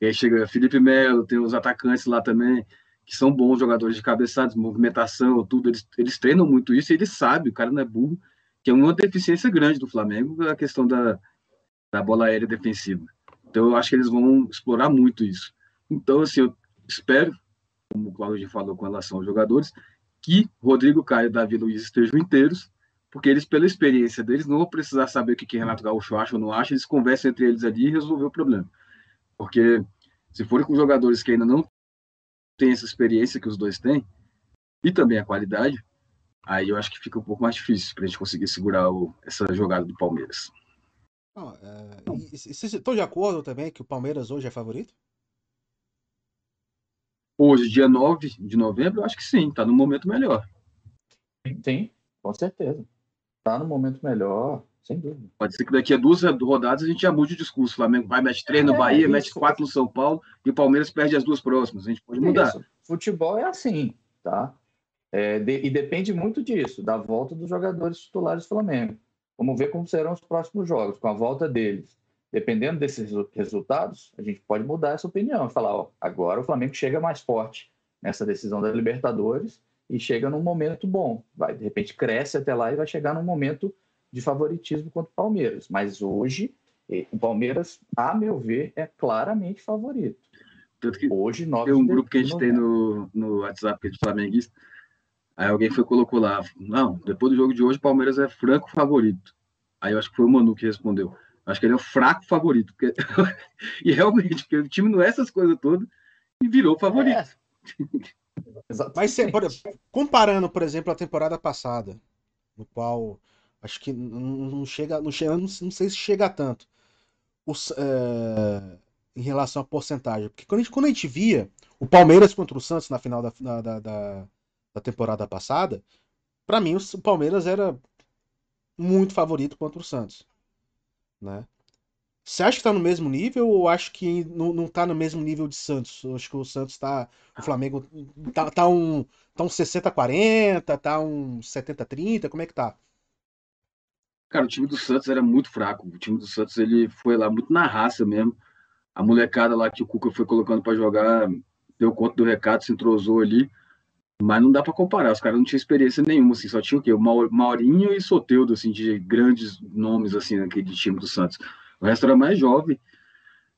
E aí chega Felipe Melo, tem os atacantes lá também, que são bons jogadores de cabeçadas, movimentação, tudo. Eles, eles treinam muito isso e eles sabem, o cara não é burro, que é uma deficiência grande do Flamengo, a questão da, da bola aérea defensiva. Então eu acho que eles vão explorar muito isso. Então, assim, eu espero, como o Claudio falou com relação aos jogadores, que Rodrigo Caio e Davi Luiz estejam inteiros, porque eles, pela experiência deles, não vão precisar saber o que, que Renato Gaúcho acha ou não acha, eles conversam entre eles ali e resolver o problema. Porque se forem com jogadores que ainda não têm essa experiência que os dois têm, e também a qualidade, aí eu acho que fica um pouco mais difícil para a gente conseguir segurar o, essa jogada do Palmeiras. Não, é, vocês estão de acordo também que o Palmeiras hoje é favorito? Hoje, dia 9 de novembro, eu acho que sim, está no momento melhor. Sim, com certeza. Está no momento melhor, sem dúvida. Pode ser que daqui a duas rodadas a gente já mude o discurso. O Flamengo vai, mete três no é, Bahia, isso. mete quatro no São Paulo e o Palmeiras perde as duas próximas. A gente pode mudar. Isso. Futebol é assim, tá? É, de, e depende muito disso, da volta dos jogadores titulares do Flamengo. Vamos ver como serão os próximos jogos, com a volta deles. Dependendo desses resultados, a gente pode mudar essa opinião e falar: ó, agora o Flamengo chega mais forte nessa decisão da Libertadores e chega num momento bom. Vai, de repente, cresce até lá e vai chegar num momento de favoritismo contra o Palmeiras. Mas hoje, o Palmeiras, a meu ver, é claramente favorito. Tanto que hoje, nove Tem um grupo que a gente tem no, no WhatsApp que é de flamenguista Aí alguém foi colocou lá, não, depois do jogo de hoje, o Palmeiras é franco favorito. Aí eu acho que foi o Manu que respondeu. Acho que ele é o fraco favorito. Porque... (laughs) e realmente, porque o time não é essas coisas todas e virou favorito. É. Por, comparando, por exemplo, a temporada passada, no qual acho que não chega, não chega, não sei se chega tanto. Os, é, em relação à porcentagem. Porque quando a, gente, quando a gente via o Palmeiras contra o Santos na final da, da, da, da temporada passada, para mim o Palmeiras era muito favorito contra o Santos, né? Você acha que tá no mesmo nível ou acho que não, não tá no mesmo nível de Santos? Eu acho que o Santos tá. O Flamengo tá, tá um, tá um 60-40, tá um 70-30, como é que tá? Cara, o time do Santos era muito fraco. O time do Santos ele foi lá muito na raça mesmo. A molecada lá que o Cuca foi colocando para jogar deu conta do recado, se entrosou ali. Mas não dá para comparar, os caras não tinham experiência nenhuma, assim, só tinha o quê? O Maurinho e Soteudo, assim, de grandes nomes, assim, naquele time do Santos. O resto era mais jovem.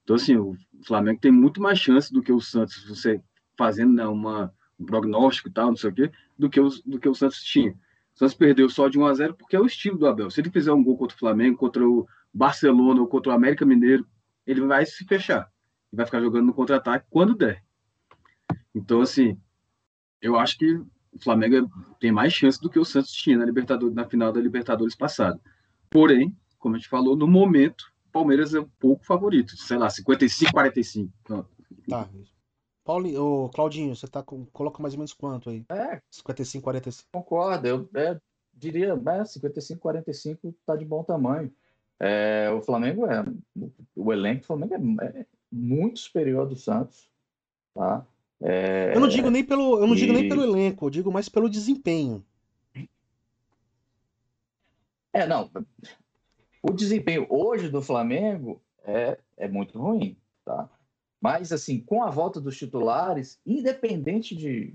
Então, assim, o Flamengo tem muito mais chance do que o Santos, você fazendo né, uma, um prognóstico e tal, não sei o quê, do que, os, do que o Santos tinha. O Santos perdeu só de 1 a 0 porque é o estilo do Abel. Se ele fizer um gol contra o Flamengo, contra o Barcelona ou contra o América Mineiro, ele vai se fechar. E vai ficar jogando no contra-ataque quando der. Então, assim, eu acho que o Flamengo tem mais chance do que o Santos tinha na Libertadores, na final da Libertadores passada. Porém, como a gente falou, no momento, o Palmeiras é um pouco favorito, sei lá, 55 45. Tá. Paulinho, ô, Claudinho, você tá com, coloca mais ou menos quanto aí? É. 55 45. Concordo, eu é, diria, é, 55 45 tá de bom tamanho. É, o Flamengo é o elenco do Flamengo é, é muito superior ao do Santos, tá? É... Eu não digo nem pelo, eu não e... digo nem pelo elenco, eu digo mais pelo desempenho. É, não. O desempenho hoje do Flamengo é, é muito ruim, tá? Mas assim, com a volta dos titulares, independente de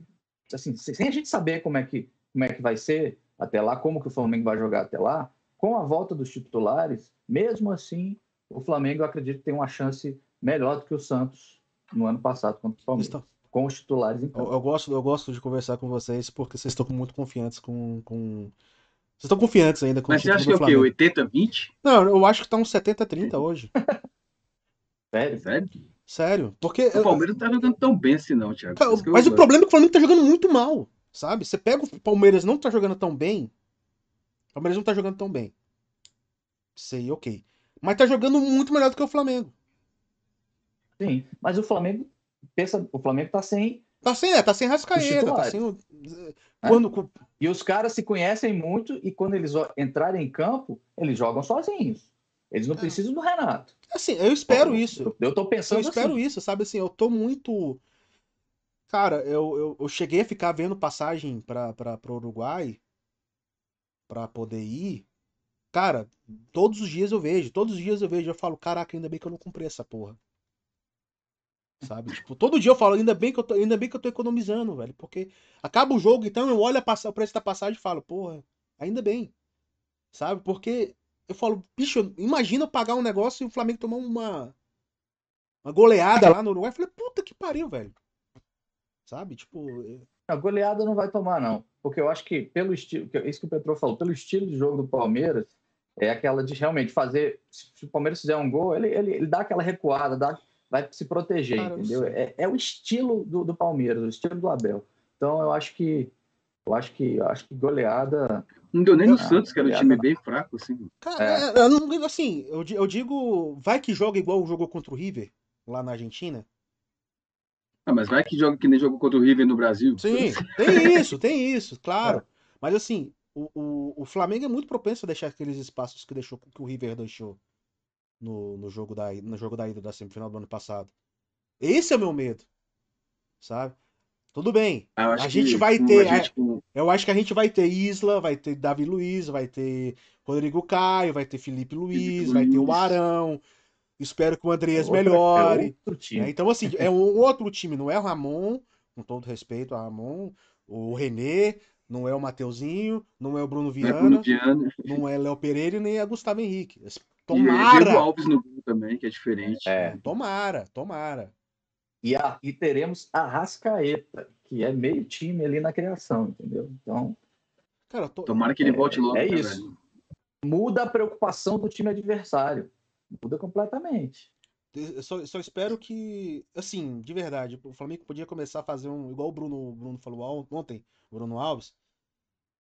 assim, sem a gente saber como é que como é que vai ser até lá, como que o Flamengo vai jogar até lá, com a volta dos titulares, mesmo assim, o Flamengo eu acredito tem uma chance melhor do que o Santos no ano passado contra o Palmeiras com os titulares. Então. Eu, eu, gosto, eu gosto de conversar com vocês porque vocês estão muito confiantes com. com... Vocês estão confiantes ainda com Mas o você acha que é o quê? 80, 20? Não, eu acho que tá uns 70, 30 hoje. (laughs) Sério? Sério? Sério. Porque. O Palmeiras não tá jogando tão bem assim, não, Thiago. Cara, mas o problema é que o Flamengo tá jogando muito mal. Sabe? Você pega o Palmeiras não tá jogando tão bem. O Palmeiras não tá jogando tão bem. Sei, ok. Mas tá jogando muito melhor do que o Flamengo. Sim, mas o Flamengo. Pensa, o Flamengo tá sem. Tá sem, é, tá sem rascaeta, tá sem. É. Quando... E os caras se conhecem muito e quando eles entrarem em campo, eles jogam sozinhos. Eles não é. precisam do Renato. Assim, eu espero isso. Eu tô pensando Eu espero assim. isso, sabe assim, eu tô muito. Cara, eu, eu, eu cheguei a ficar vendo passagem pra, pra, pro Uruguai pra poder ir. Cara, todos os dias eu vejo, todos os dias eu vejo, eu falo, caraca, ainda bem que eu não comprei essa porra. Sabe? Tipo, todo dia eu falo, ainda bem que eu tô, ainda bem que eu tô economizando, velho. Porque acaba o jogo, então eu olho a o preço da passagem e falo, porra, ainda bem. Sabe? Porque eu falo, bicho, imagina eu pagar um negócio e o Flamengo tomar uma. Uma goleada lá no Uruguai. Eu falei, puta que pariu, velho. Sabe? Tipo. A goleada não vai tomar, não. Porque eu acho que, pelo estilo. Isso que o Petro falou, pelo estilo de jogo do Palmeiras, é aquela de realmente fazer. Se o Palmeiras fizer um gol, ele, ele, ele dá aquela recuada, dá vai se proteger, Cara, entendeu? É, é, o estilo do, do, Palmeiras, o estilo do Abel. Então eu acho que eu acho que eu acho que goleada. Não deu nem no ah, Santos, que era um time bem fraco, assim. Cara, é. eu não, assim, eu, eu digo, vai que joga igual jogou contra o River lá na Argentina. Ah, mas vai que joga que nem jogou contra o River no Brasil. Sim, (laughs) tem isso, tem isso, claro. É. Mas assim, o, o, o Flamengo é muito propenso a deixar aqueles espaços que deixou que o River deixou no, no, jogo da, no jogo da ida da semifinal do ano passado. Esse é o meu medo. Sabe? Tudo bem. Ah, a gente vai ter. Gente... Eu acho que a gente vai ter Isla, vai ter Davi Luiz, vai ter Rodrigo Caio, vai ter Felipe Luiz, Felipe vai Luiz. ter o Arão. Espero que o Andreas é melhore. É então, assim, é um outro time, não é o Ramon, com todo respeito a Ramon, o Renê, não é o Mateuzinho, não é o Bruno Viana, não é, Bruno Viana. Não é Léo Pereira nem a Gustavo Henrique. Tomara. E Diego Alves no gol também, que é diferente. É. Tomara, tomara. E, a, e teremos a Rascaeta, que é meio time ali na criação, entendeu? Então. Cara, tô... Tomara que ele volte é, logo. É isso. Velho. Muda a preocupação do time adversário. Muda completamente. Eu só, só, espero que, assim, de verdade, o Flamengo podia começar a fazer um. Igual o Bruno, Bruno falou ontem, o Bruno Alves,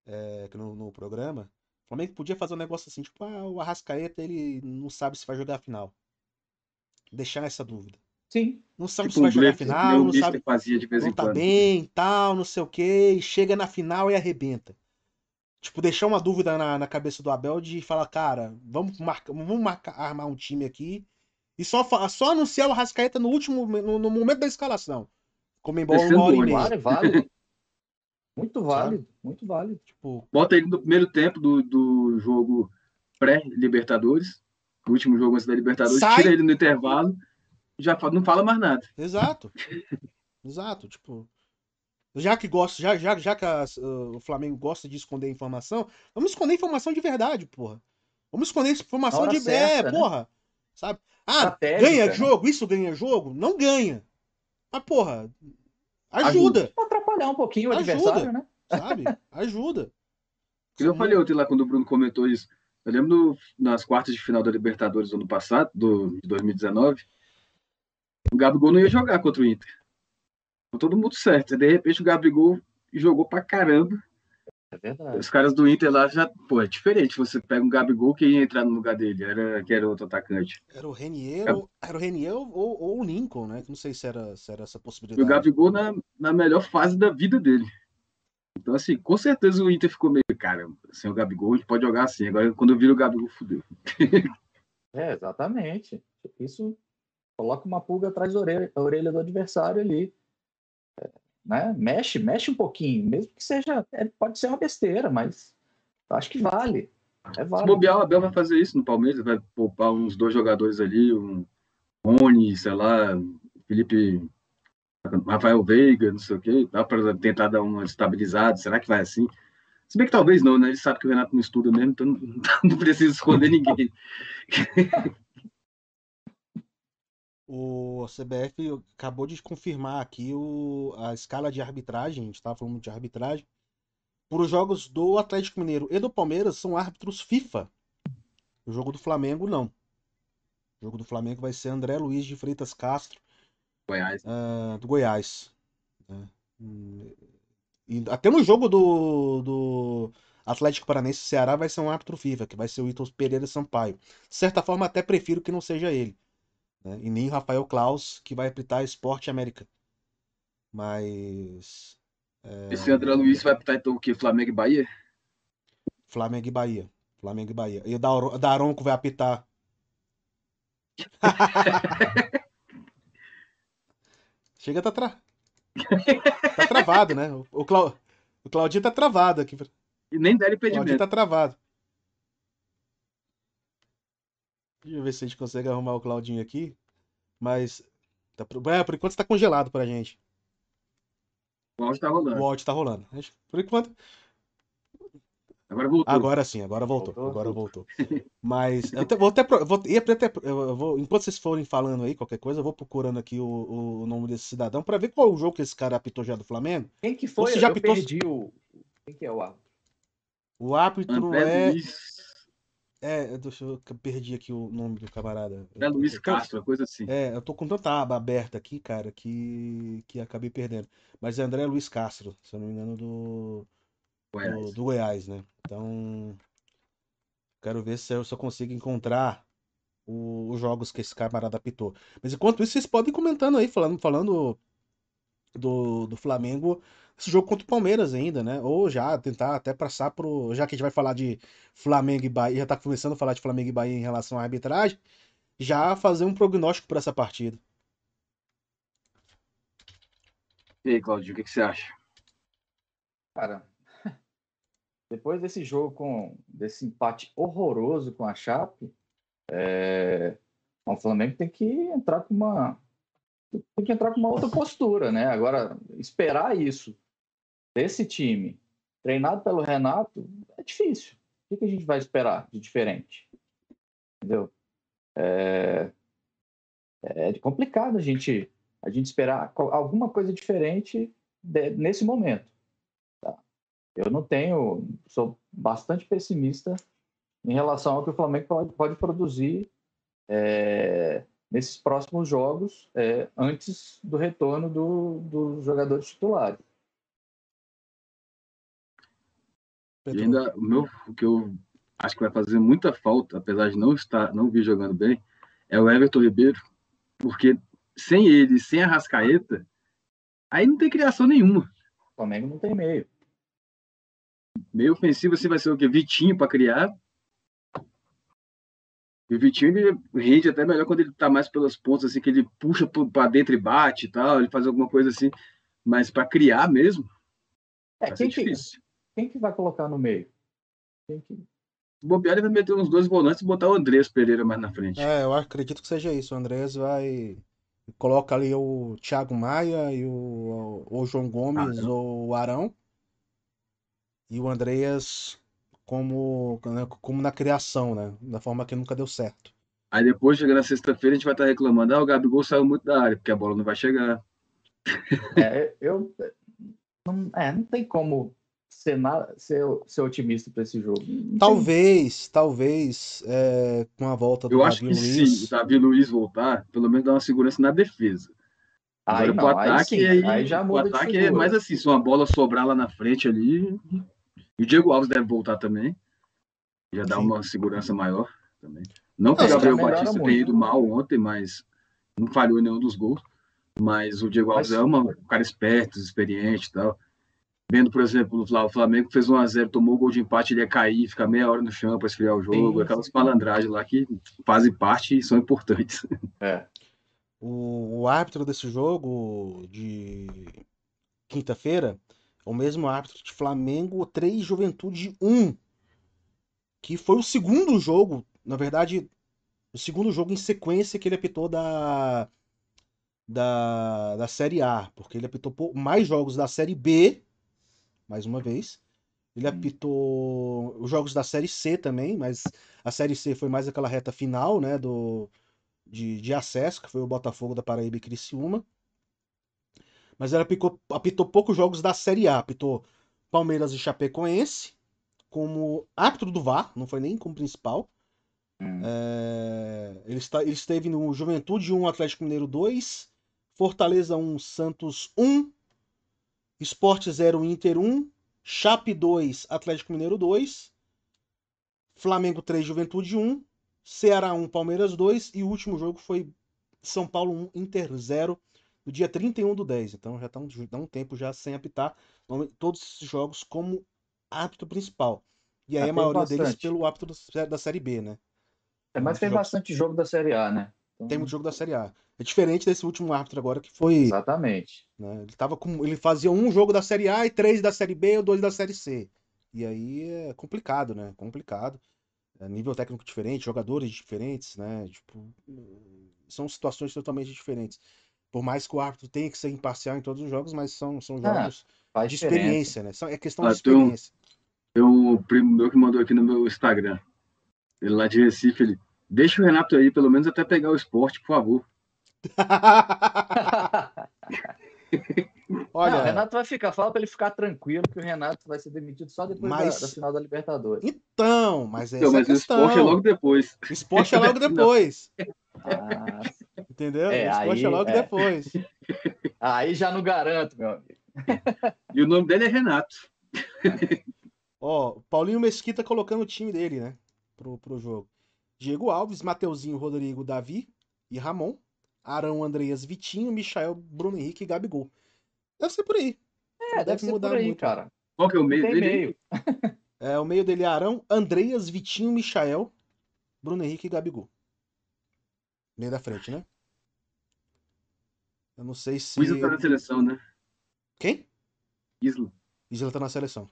é, no, no programa. Flamengo podia fazer um negócio assim, tipo, ah, o Arrascaeta ele não sabe se vai jogar a final. Deixar essa dúvida. Sim. Não sabe tipo se vai jogar a final, não sabe. Fazia de vez não em tá quando. bem, tal, não sei o que, chega na final e arrebenta. Tipo, deixar uma dúvida na, na cabeça do Abel de falar, cara, vamos marcar, vamos marcar, armar um time aqui e só, só anunciar o Arrascaeta no último, no, no momento da escalação. Comembol uma hora e meia. Vale, Muito válido, Sabe? muito válido. Tipo... Bota ele no primeiro tempo do, do jogo pré-Libertadores, o último jogo antes da Libertadores, Sai... tira ele no intervalo, já não fala mais nada. Exato. (laughs) Exato, tipo. Já que gosta, já, já, já que a, uh, o Flamengo gosta de esconder informação, vamos esconder informação de verdade, porra. Vamos esconder informação de. Certa, é, né? porra. Sabe? Ah, ganha né? jogo, isso ganha jogo? Não ganha. Mas, porra, ajuda. ajuda atrapalhar um pouquinho o ajuda, adversário, né? Sabe? Ajuda. (laughs) Eu falei ontem lá quando o Bruno comentou isso. Eu lembro no, nas quartas de final da Libertadores do ano passado, do, de 2019, o Gabigol não ia jogar contra o Inter. Com todo mundo certo. De repente o Gabigol jogou pra caramba. É verdade. Os caras do Inter lá já, pô, é diferente. Você pega um Gabigol que ia entrar no lugar dele, era que era outro atacante. Era o Renier, é. ou, era o Renier ou, ou, o Lincoln, né? Não sei se era, se era essa possibilidade. E o Gabigol na, na melhor fase da vida dele. Então, assim, com certeza o Inter ficou meio, cara, sem o Gabigol, a gente pode jogar assim. Agora, quando eu viro o Gabigol, fudeu. (laughs) é, exatamente. Isso coloca uma pulga atrás da orelha, da orelha do adversário ali né? Mexe, mexe um pouquinho, mesmo que seja, é, pode ser uma besteira, mas acho que vale. É Se bobear, o Abel vai fazer isso no Palmeiras, vai poupar uns dois jogadores ali, um Rony, sei lá, Felipe, Rafael Veiga, não sei o quê, dá para tentar dar uma estabilizada, será que vai assim? Se bem que talvez não, né? Ele sabe que o Renato não estuda mesmo, então não, (laughs) não precisa esconder ninguém. O CBF acabou de confirmar aqui o, a escala de arbitragem, a gente estava falando de arbitragem, para os jogos do Atlético Mineiro e do Palmeiras são árbitros FIFA. O jogo do Flamengo, não. O jogo do Flamengo vai ser André Luiz de Freitas Castro Goiás. Uh, do Goiás. Né? E até no jogo do, do Atlético Paranense Ceará vai ser um árbitro FIFA, que vai ser o Ítalo Pereira Sampaio. De certa forma, até prefiro que não seja ele. Né? E nem o Rafael Klaus, que vai apitar Esporte América. Mas. É... Esse André Luiz vai apitar então o quê? Flamengo e Bahia? Flamengo e Bahia. Flamengo e Bahia. E o Daronco vai apitar. (laughs) Chega, tá, tra... tá travado, né? O, Clau... o Claudinho tá travado aqui. E nem dá impedimento. O Claudinho tá travado. Deixa eu ver se a gente consegue arrumar o Claudinho aqui. Mas. Tá... É, por enquanto está congelado pra gente. O áudio tá rolando. O áudio tá rolando. Por enquanto. Agora voltou. Agora sim, agora voltou. voltou agora voltou. Mas eu vou até. Vou, ia até eu vou, enquanto vocês forem falando aí, qualquer coisa, eu vou procurando aqui o, o nome desse cidadão para ver qual o jogo que esse cara apitou já do Flamengo. Quem que foi? já eu apitou... perdi o. Quem que é o árbitro? O árbitro André é. Luiz... É, deixa eu, eu perdi aqui o nome do camarada. É Luiz Castro, coisa assim. É, eu tô com tanta aba aberta aqui, cara, que, que acabei perdendo. Mas é André Luiz Castro, se eu não me engano, do. Goiás. Do, do Goiás, né? Então. Quero ver se eu, se eu consigo encontrar os jogos que esse camarada apitou. Mas enquanto isso, vocês podem ir comentando aí, falando, falando do, do Flamengo esse jogo contra o Palmeiras ainda, né? Ou já tentar até passar pro. Já que a gente vai falar de Flamengo e Bahia, já tá começando a falar de Flamengo e Bahia em relação à arbitragem, já fazer um prognóstico para essa partida. E aí, Claudio, o que, que você acha? Cara, (laughs) depois desse jogo com desse empate horroroso com a Chape, é, o Flamengo tem que entrar com uma tem que entrar com uma outra postura, né? Agora esperar isso desse time, treinado pelo Renato, é difícil. O que a gente vai esperar de diferente? Entendeu? É, é complicado a gente, a gente esperar alguma coisa diferente nesse momento. Tá? Eu não tenho, sou bastante pessimista em relação ao que o Flamengo pode, pode produzir é, nesses próximos jogos, é, antes do retorno dos do jogadores titulares. E ainda o meu, o que eu acho que vai fazer muita falta, apesar de não estar, não vir jogando bem, é o Everton Ribeiro, porque sem ele, sem a Rascaeta, aí não tem criação nenhuma. O Flamengo não tem meio. Meio ofensivo assim vai ser o quê? Vitinho para criar. E o Vitinho ele rende até melhor quando ele tá mais pelas pontas, assim, que ele puxa para dentro e bate e tal, ele faz alguma coisa assim. Mas para criar mesmo, é, quem difícil. Que, quem que vai colocar no meio? Quem que... O Bobear vai meter uns dois volantes e botar o Andrés Pereira mais na frente. É, eu acredito que seja isso. O Andrés vai. Coloca ali o Thiago Maia e o, o João Gomes ah, ou o Arão. E o Andreas como, né, como na criação, né? Da forma que nunca deu certo. Aí depois, chega na sexta-feira, a gente vai estar reclamando, ah, o Gabigol saiu muito da área, porque a bola não vai chegar. É, eu. Não, é, não tem como ser, na, ser, ser otimista para esse jogo. talvez, talvez, é, com a volta do Eu Davi acho que Luiz... se o Davi Luiz voltar, pelo menos dá uma segurança na defesa. Aí, Agora, não, o ataque, aí, aí, aí já muda o ataque é mais assim, se uma bola sobrar lá na frente ali. E o Diego Alves deve voltar também. Já dá Sim. uma segurança maior também. Não que o Gabriel Batista tenha ido mal ontem, mas não falhou em nenhum dos gols. Mas o Diego Alves mas... é uma, um cara esperto, experiente e tal. Vendo, por exemplo, o Flamengo fez 1 a 0 tomou o gol de empate, ele ia cair, ficar meia hora no chão para esfriar o jogo, Sim. aquelas malandragens lá que fazem parte e são importantes. É. O, o árbitro desse jogo de quinta-feira o mesmo árbitro de Flamengo 3 Juventude 1, que foi o segundo jogo, na verdade, o segundo jogo em sequência que ele apitou da da, da Série A, porque ele apitou mais jogos da Série B mais uma vez. Ele hum. apitou os jogos da Série C também, mas a Série C foi mais aquela reta final, né, do, de, de acesso, que foi o Botafogo da Paraíba e Criciúma. Mas ele apitou, apitou poucos jogos da Série A, apitou Palmeiras e Chapecoense, como árbitro do VAR, não foi nem como principal. Hum. É, ele, está, ele esteve no Juventude 1, Atlético Mineiro 2, Fortaleza 1, Santos 1, Sport 0, Inter 1, Chape 2, Atlético Mineiro 2, Flamengo 3, Juventude 1, Ceará 1, Palmeiras 2 e o último jogo foi São Paulo 1, Inter 0, no dia 31 do 10. Então já está um, tá um tempo já sem apitar todos esses jogos como árbitro principal. E aí a maioria bastante. deles pelo árbitro da Série B, né? É, mas tem bastante jogo da Série A, né? Então... Tem muito jogo da Série A. É diferente desse último árbitro agora que foi. Exatamente. Né, ele, tava com, ele fazia um jogo da Série A e três da Série B ou dois da Série C. E aí é complicado, né? Complicado. É nível técnico diferente, jogadores diferentes, né? Tipo, são situações totalmente diferentes. Por mais que o árbitro tenha que ser imparcial em todos os jogos, mas são, são ah, jogos ah, de experiência, né? É questão ah, de experiência. Tem um, um primo meu que mandou aqui no meu Instagram. Ele lá de Recife, ele. Deixa o Renato aí, pelo menos até pegar o esporte, por favor. (laughs) Olha, não, o Renato vai ficar, fala para ele ficar tranquilo que o Renato vai ser demitido só depois mas... da, da, final da Libertadores. Então, mas essa então, mas é o esporte é logo depois. O esporte é logo (laughs) depois. ah, Entendeu? É, é logo é. depois. (laughs) Aí já não garanto, meu amigo. (laughs) E o nome dele é Renato. (laughs) Ó, Paulinho Mesquita colocando o time dele, né? Pro, pro jogo. Diego Alves, Mateuzinho, Rodrigo, Davi e Ramon. Arão, Andreas, Vitinho, Michael, Bruno Henrique e Gabigol. Deve ser por aí. É, deve, deve mudar por aí, muito. cara. Qual que é o meio dele? Meio. é, o meio dele é Arão, Andreas, Vitinho, Michael, Bruno Henrique e Gabigol. Meio da frente, né? Eu não sei se. O Isla tá na seleção, né? Quem? Isla. Isla tá na seleção.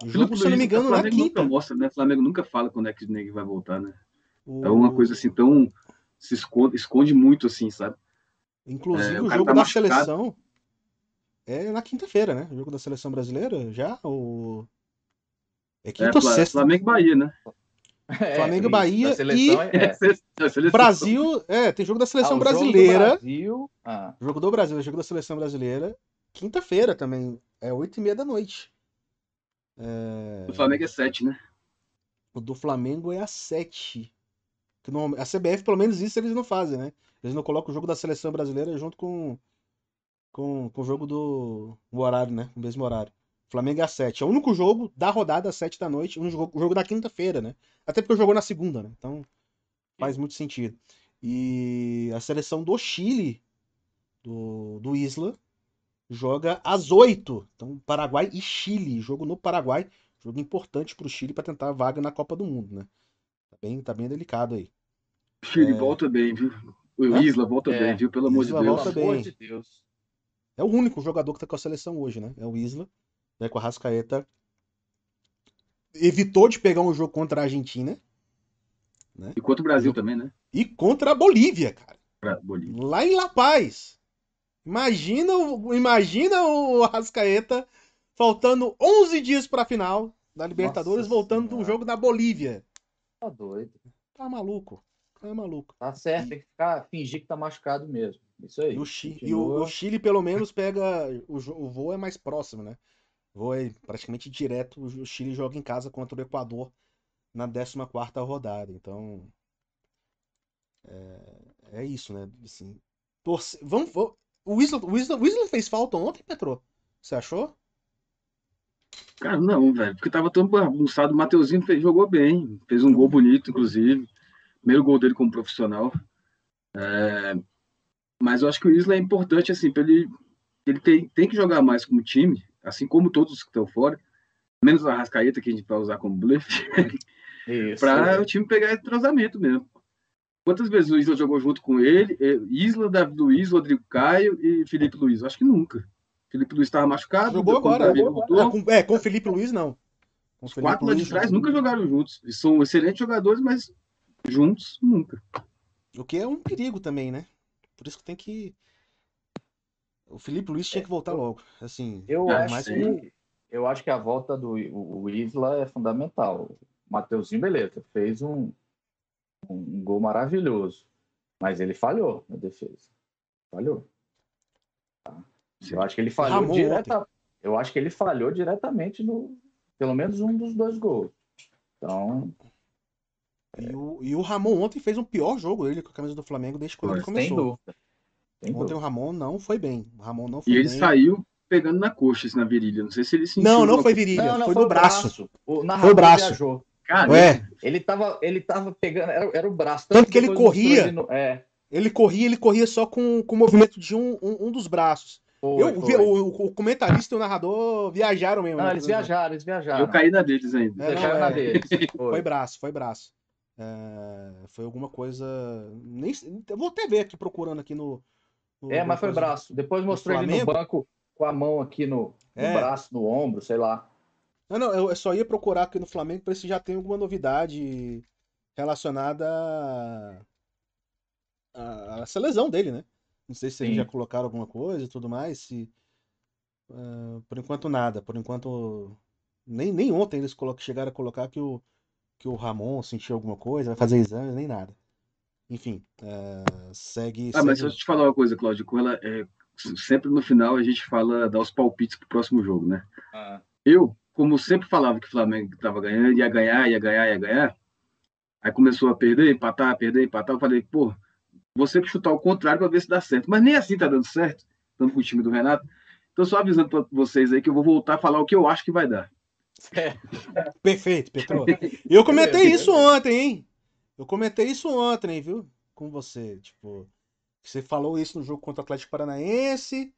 O jogo, se eu não me engano, na quinta. Mostra, né? O Flamengo nunca fala quando é que o Ney vai voltar, né? O... É uma coisa assim tão se esconde, esconde muito, assim, sabe? Inclusive, é, o, o jogo tá da machucado. seleção é na quinta-feira, né? O jogo da seleção brasileira já? Ou... É quinta é, ou sexta? Flamengo Bahia, né? É, Flamengo, Bahia e é. (laughs) Brasil. É, tem jogo da seleção ah, brasileira. Jogo do Brasil. Ah. Jogo do Brasil, jogo da seleção brasileira. Quinta-feira também. É oito e meia da noite. É... O Flamengo é sete, né? O do Flamengo é às sete. Que não, a CBF, pelo menos isso, eles não fazem, né? Eles não colocam o jogo da seleção brasileira junto com, com, com o jogo do o horário, né? O mesmo horário. Flamengo é às 7. É o único jogo da rodada às 7 da noite, um jogo, o jogo da quinta-feira, né? Até porque jogou na segunda, né? Então faz muito sentido. E a seleção do Chile, do, do Isla, joga às 8. Então, Paraguai e Chile. Jogo no Paraguai. Jogo importante para o Chile para tentar a vaga na Copa do Mundo, né? Tá bem, tá bem delicado aí. Chile é... volta bem, viu? O Hã? Isla volta é. bem, viu? Pelo amor de Deus. Volta bem. de Deus. É o único jogador que tá com a seleção hoje, né? É o Isla, né? Com a Rascaeta. Evitou de pegar um jogo contra a Argentina. Né? E contra o Brasil também, né? E contra a Bolívia, cara. Pra Bolívia. Lá em La Paz. Imagina, imagina o Rascaeta faltando 11 dias para a final da Libertadores, Nossa voltando de um jogo da Bolívia. Tá doido. Tá maluco. É maluco. Tá certo, tem que ficar, fingir que tá machucado mesmo. Isso aí. E o, Chile, e o, o Chile, pelo menos, pega. O, o voo é mais próximo, né? É praticamente direto. O Chile joga em casa contra o Equador na 14 rodada. Então. É, é isso, né? Assim, torce... vamos, vamos... O, Isla, o, Isla, o Isla fez falta ontem, Petro? Você achou? Cara, não, velho. Porque tava tão bagunçado. O Mateuzinho fez, jogou bem. Fez um gol bonito, inclusive primeiro gol dele como profissional. É, mas eu acho que o Isla é importante, assim, para ele. Ele tem, tem que jogar mais como time, assim como todos que estão fora, menos a Rascaeta, que a gente vai usar como bluff, (laughs) para o time pegar entrosamento mesmo. Quantas vezes o Isla jogou junto com ele? É, Isla, Davi Luiz, Rodrigo Caio e Felipe Luiz? Acho que nunca. Felipe Luiz estava machucado. Jogou agora. Jogou agora. com, é, com o Felipe Luiz, não. Com Os quatro lá de trás nunca jogaram juntos. Eles são excelentes jogadores, mas juntos, nunca. O que é um perigo também, né? Por isso que tem que. O Felipe Luiz tinha que voltar logo. Assim, eu, acho que, eu acho que a volta do o Isla é fundamental. O Mateuzinho, beleza, fez um, um gol maravilhoso. Mas ele falhou na defesa. Falhou. Tá? Eu acho que ele falhou direta, Eu acho que ele falhou diretamente no. Pelo menos um dos dois gols. Então, e o, e o Ramon ontem fez um pior jogo ele com a camisa do Flamengo desde quando ele começou. Sem dúvida. Ontem o Ramon não foi bem. O Ramon não foi e ele bem. saiu pegando na coxa, assim, na virilha. Não sei se ele sentiu. Não, não foi virilha, Não, não, foi, foi no braço. O narrador Foi o braço. viajou. Cara, Ué, Ele tava, ele tava pegando, era, era o braço. Tanto que ele corria. ele no- é, ele corria, ele corria só com, com o movimento de um, um, um dos braços. foi, Eu, vi- foi. o, o comentarista e o narrador viajaram mesmo. Não, né? eles viajaram, eles viajaram. eu caí na deles ainda. É, não, Deixaram na é. deles. (laughs) Foi Foi. braço, foi braço. É, foi alguma coisa. Nem, eu vou até ver aqui procurando aqui no. É, mas foi braço. Depois mostrou ele no banco com a mão aqui no, no É. braço, no ombro, sei lá. Não, não, eu eu só ia procurar aqui no Flamengo para ver se já tem alguma novidade relacionada a, a- essa lesão dele, né? Não sei se eles já colocaram alguma coisa e tudo mais. Se, ah, por enquanto nada. Por enquanto. Nem, nem ontem eles colo- chegaram a colocar que o, que o Ramon sentiu alguma coisa, vai fazer exame, nem nada. Enfim, ah, segue. Ah, mas segue- deixa eu te falar uma coisa, Cláudio. Com ela, é, sempre no final a gente fala, dá os palpites pro próximo jogo, né? Eu, como sempre falava que o Flamengo estava ganhando, ia ganhar, ia ganhar, ia ganhar. Aí começou a perder, empatar, perder, empatar. Eu falei, pô, vou sempre chutar o contrário para ver se dá certo. Mas nem assim tá dando certo, tanto com o time do Renato. Então, só avisando para vocês aí que eu vou voltar a falar o que eu acho que vai dar. Perfeito, Petro. (laughs) Eu comentei isso ontem, hein? Eu comentei isso ontem, viu? Com você. Tipo, você falou isso no jogo contra o Atlético Paranaense.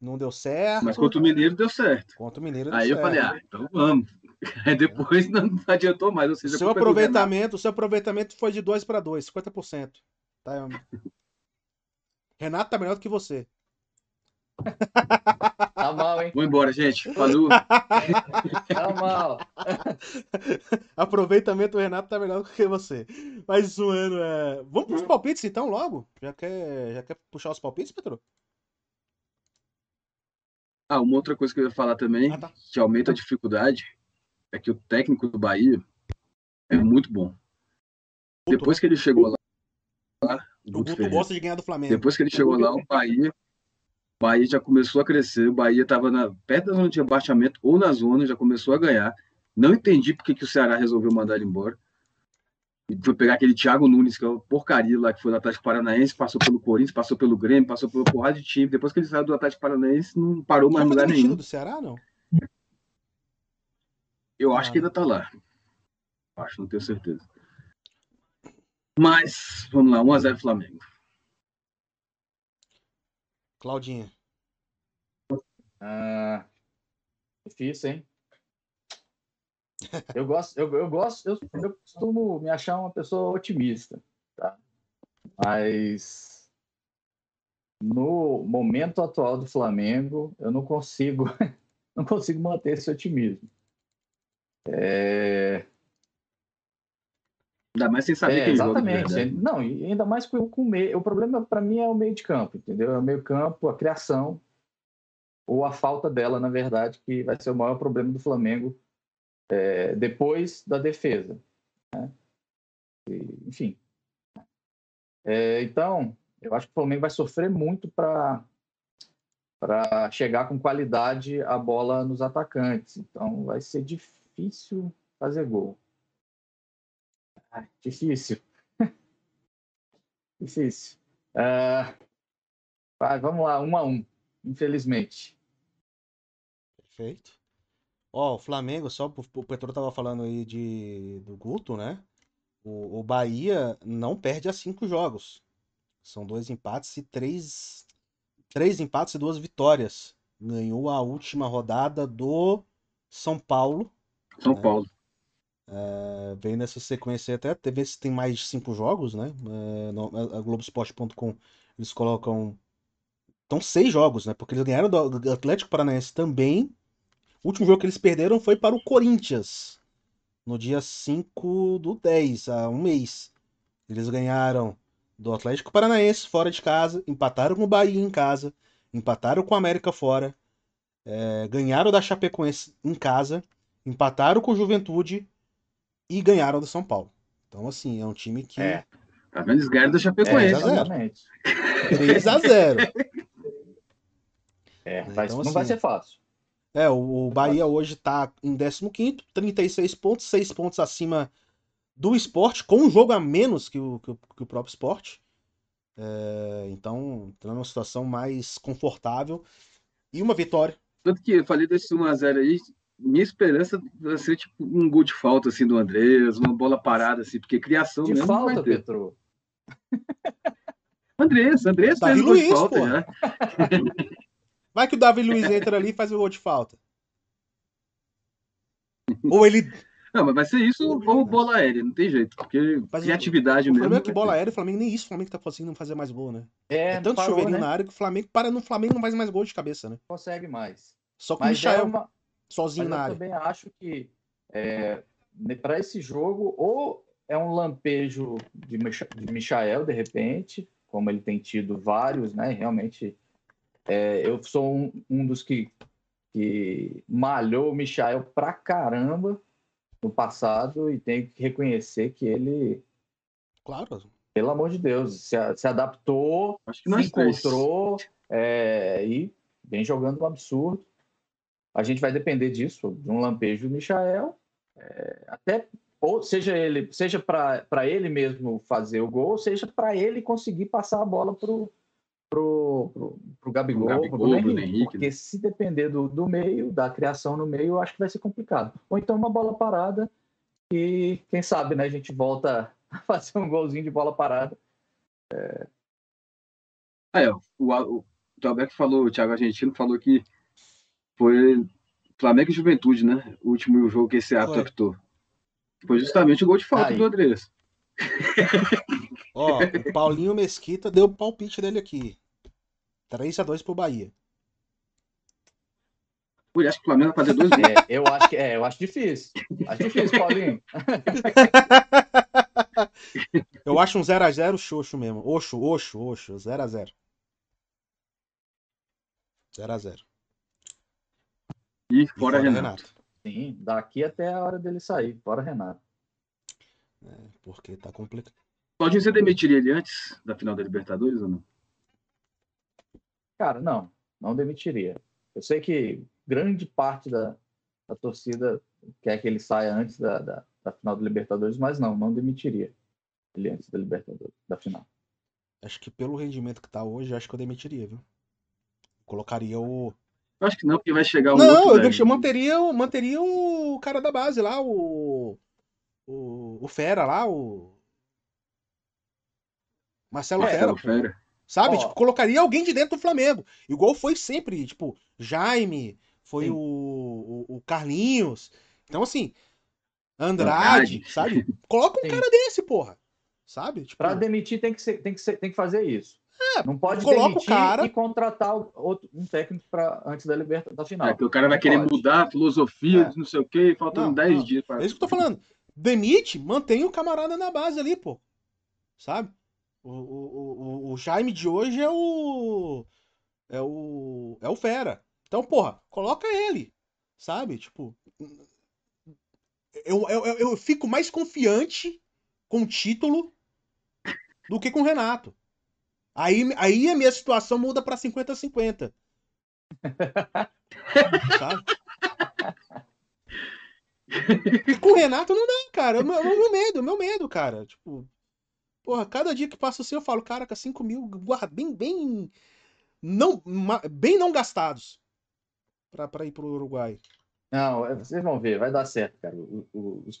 Não deu certo. Mas contra o Mineiro deu certo. Contra o Mineiro deu Aí eu certo. falei, ah, então vamos. (laughs) Aí depois não (laughs) adiantou mais. Ou seja, seu é aproveitamento, o seu aproveitamento foi de 2 para 2, 50%. Tá? Renato tá melhor do que você. Tá mal, hein? Vou embora, gente. Falou. (laughs) Tá mal. (laughs) Aproveitamento do Renato tá melhor do que você. Mas zoando, é. Vamos pros palpites então, logo? Já quer, já quer puxar os palpites, Petro? Ah, uma outra coisa que eu ia falar também, Ah, tá. que aumenta a dificuldade, é que o técnico do Bahia é muito bom. Guto, Depois que ele chegou lá, lá, o Guto gosta de ganhar do Flamengo. depois que ele chegou lá, o Bahia, Bahia já começou a crescer, o Bahia estava perto da zona de rebaixamento ou na zona, já começou a ganhar. Não entendi por que, o Ceará resolveu mandar ele embora. E foi pegar aquele Thiago Nunes, que é uma porcaria lá, que foi do Atlético Paranaense, passou pelo Corinthians, passou pelo Grêmio, passou pela porrada de time. Depois que ele saiu do Atlético Paranaense, não parou mais lugar nenhum. do Ceará, não? Eu acho Ah, que ainda tá lá. Acho, não tenho certeza. Mas, vamos lá, 1x0 Flamengo. Claudinha. Ah, difícil, hein? (laughs) Eu gosto, eu, eu gosto, eu, eu costumo me achar uma pessoa otimista, tá? Mas no momento atual do Flamengo, eu não consigo, (laughs) não consigo manter esse otimismo. É, Ainda mais sem saber é, joga exatamente. verdade. Não, e ainda mais com, com o meio. O problema para mim é o meio de campo, entendeu? É o meio campo, a criação ou a falta dela, na verdade, que vai ser o maior problema do Flamengo é, depois da defesa. né? E, enfim. É, então, eu acho que o Flamengo vai sofrer muito para para chegar com qualidade a bola nos atacantes. Então, vai ser difícil fazer gol. Ah, difícil. (laughs) difícil. Ah, vai, vamos lá, um a um, infelizmente. Perfeito. Ó, o Flamengo, só o o Petro tava falando aí de, do Guto, né? O, o Bahia não perde a cinco jogos. São dois empates e três. Três empates e duas vitórias. Ganhou a última rodada do São Paulo. São É. Paulo. É, vem nessa sequência até, até ver se tem mais de cinco jogos, né? É, no, a Globoesporte.com eles colocam. Então, seis jogos, né? Porque eles ganharam do Atlético Paranaense também. O último jogo que eles perderam foi para o Corinthians. No dia 5 do 10, há um mês. Eles ganharam do Atlético Paranaense fora de casa, empataram com o Bahia em casa, empataram com o América fora, é, ganharam da Chapecoense em casa, empataram com o Juventude e ganharam do São Paulo. Então, assim, é um time que. É. Tá vendo? Eles ganharam É, Chapecoense. a zero. exatamente. 3 a 0 É, vai- Então, não vai assim, ser fácil. É, o, o Bahia hoje tá em 15º, 36 pontos, 6 pontos acima do esporte, com um jogo a menos que o, que o, que o próprio esporte. É, então, entrando numa situação mais confortável e uma vitória. Tanto que eu falei desse 1x0 aí, minha esperança vai ser tipo um gol de falta assim do Andrés, uma bola parada assim, porque criação de mesmo falta, Petro. (laughs) Andrés, Andrés fez gol de falta já. (laughs) Vai que o Davi Luiz entra ali e faz o gol de falta. (laughs) Ou ele não, mas vai ser isso ou bola aérea, não tem jeito. Porque mas criatividade o, mesmo. O problema é que bola aérea, o Flamengo nem isso, o Flamengo tá conseguindo fazer mais gol, né? É, é tanto parou, chuveirinho né? na área que o Flamengo para no Flamengo não faz mais gol de cabeça, né? Consegue mais. Só com o Michael é uma... sozinho mas na área. Eu também acho que é, para esse jogo, ou é um lampejo de, de Michael, de repente, como ele tem tido vários, né? Realmente, é, eu sou um, um dos que, que malhou o Michael pra caramba no passado e tenho que reconhecer que ele. Claro. Pelo amor de Deus, se, se adaptou, se encontrou é, e vem jogando um absurdo. A gente vai depender disso, de um lampejo do Michael, é, até ou seja ele, seja para ele mesmo fazer o gol, seja para ele conseguir passar a bola pro pro, pro, pro Gabigol, o Gabigol pro Bruno Henrique, porque né? se depender do, do meio, da criação no meio, eu acho que vai ser complicado. Ou então uma bola parada e quem sabe, né, a gente volta (laughs) a fazer um golzinho de bola parada. É... É, o, o, o falou, o Thiago Argentino falou que foi Flamengo e Juventude, né? O último jogo que esse árbitro apitou. Foi justamente o gol de falta Aí. do Andrés. (laughs) Ó, o Paulinho Mesquita deu o palpite dele aqui. 3x2 pro Bahia. Ui, acho que o Flamengo vai fazer dois gols. É, eu acho que é, eu acho difícil. Acho difícil, Paulinho. (laughs) eu acho um 0x0 xoxo mesmo. Oxo, oxo, oxo. 0x0. 0x0. E fora, e fora Renato. Renato. Sim, daqui até a hora dele sair. Fora Renato. É, porque tá complicado. Claudinho, você demitiria ele antes da final da Libertadores ou não? Cara, não. Não demitiria. Eu sei que grande parte da, da torcida quer que ele saia antes da, da, da, final da Libertadores, mas não, não demitiria ele antes da Libertadores, da final. Acho que pelo rendimento que tá hoje, acho que eu demitiria, viu? Colocaria o. Acho que não, porque vai chegar um. Não, eu, eu manteria, manteria o cara da base lá, o. O, o Fera lá, o. Marcelo é, Fera. Fera. Sabe? Tipo, colocaria alguém de dentro do Flamengo. Igual foi sempre, tipo, Jaime, foi o, o, o, Carlinhos. Então, assim, Andrade, Andrade. sabe? (laughs) Coloca um Sim. cara desse, porra. Sabe? Tipo... Pra demitir tem que, ser, tem, que ser, tem que fazer isso. É, não pode demitir o cara... e contratar outro, um técnico para antes da liberta da final. É que o cara vai querer pode. mudar a filosofia, é. não sei o quê, faltando 10 dias para. É isso que eu tô falando. Demite, mantém o camarada na base ali, pô. Sabe? O, o, o, o Jaime de hoje é o. É o. É o Fera. Então, porra, coloca ele. Sabe? Tipo. Eu, eu, eu fico mais confiante com o título do que com o Renato. Aí, aí a minha situação muda pra 50-50. Sabe? E com o Renato não dá, cara. É o meu, meu medo, meu medo, cara. Tipo, Porra, cada dia que passa assim eu falo, caraca, 5 mil guarda, bem, bem, não, bem não gastados para ir pro Uruguai. Não, é, vocês vão ver, vai dar certo, cara. O, o, os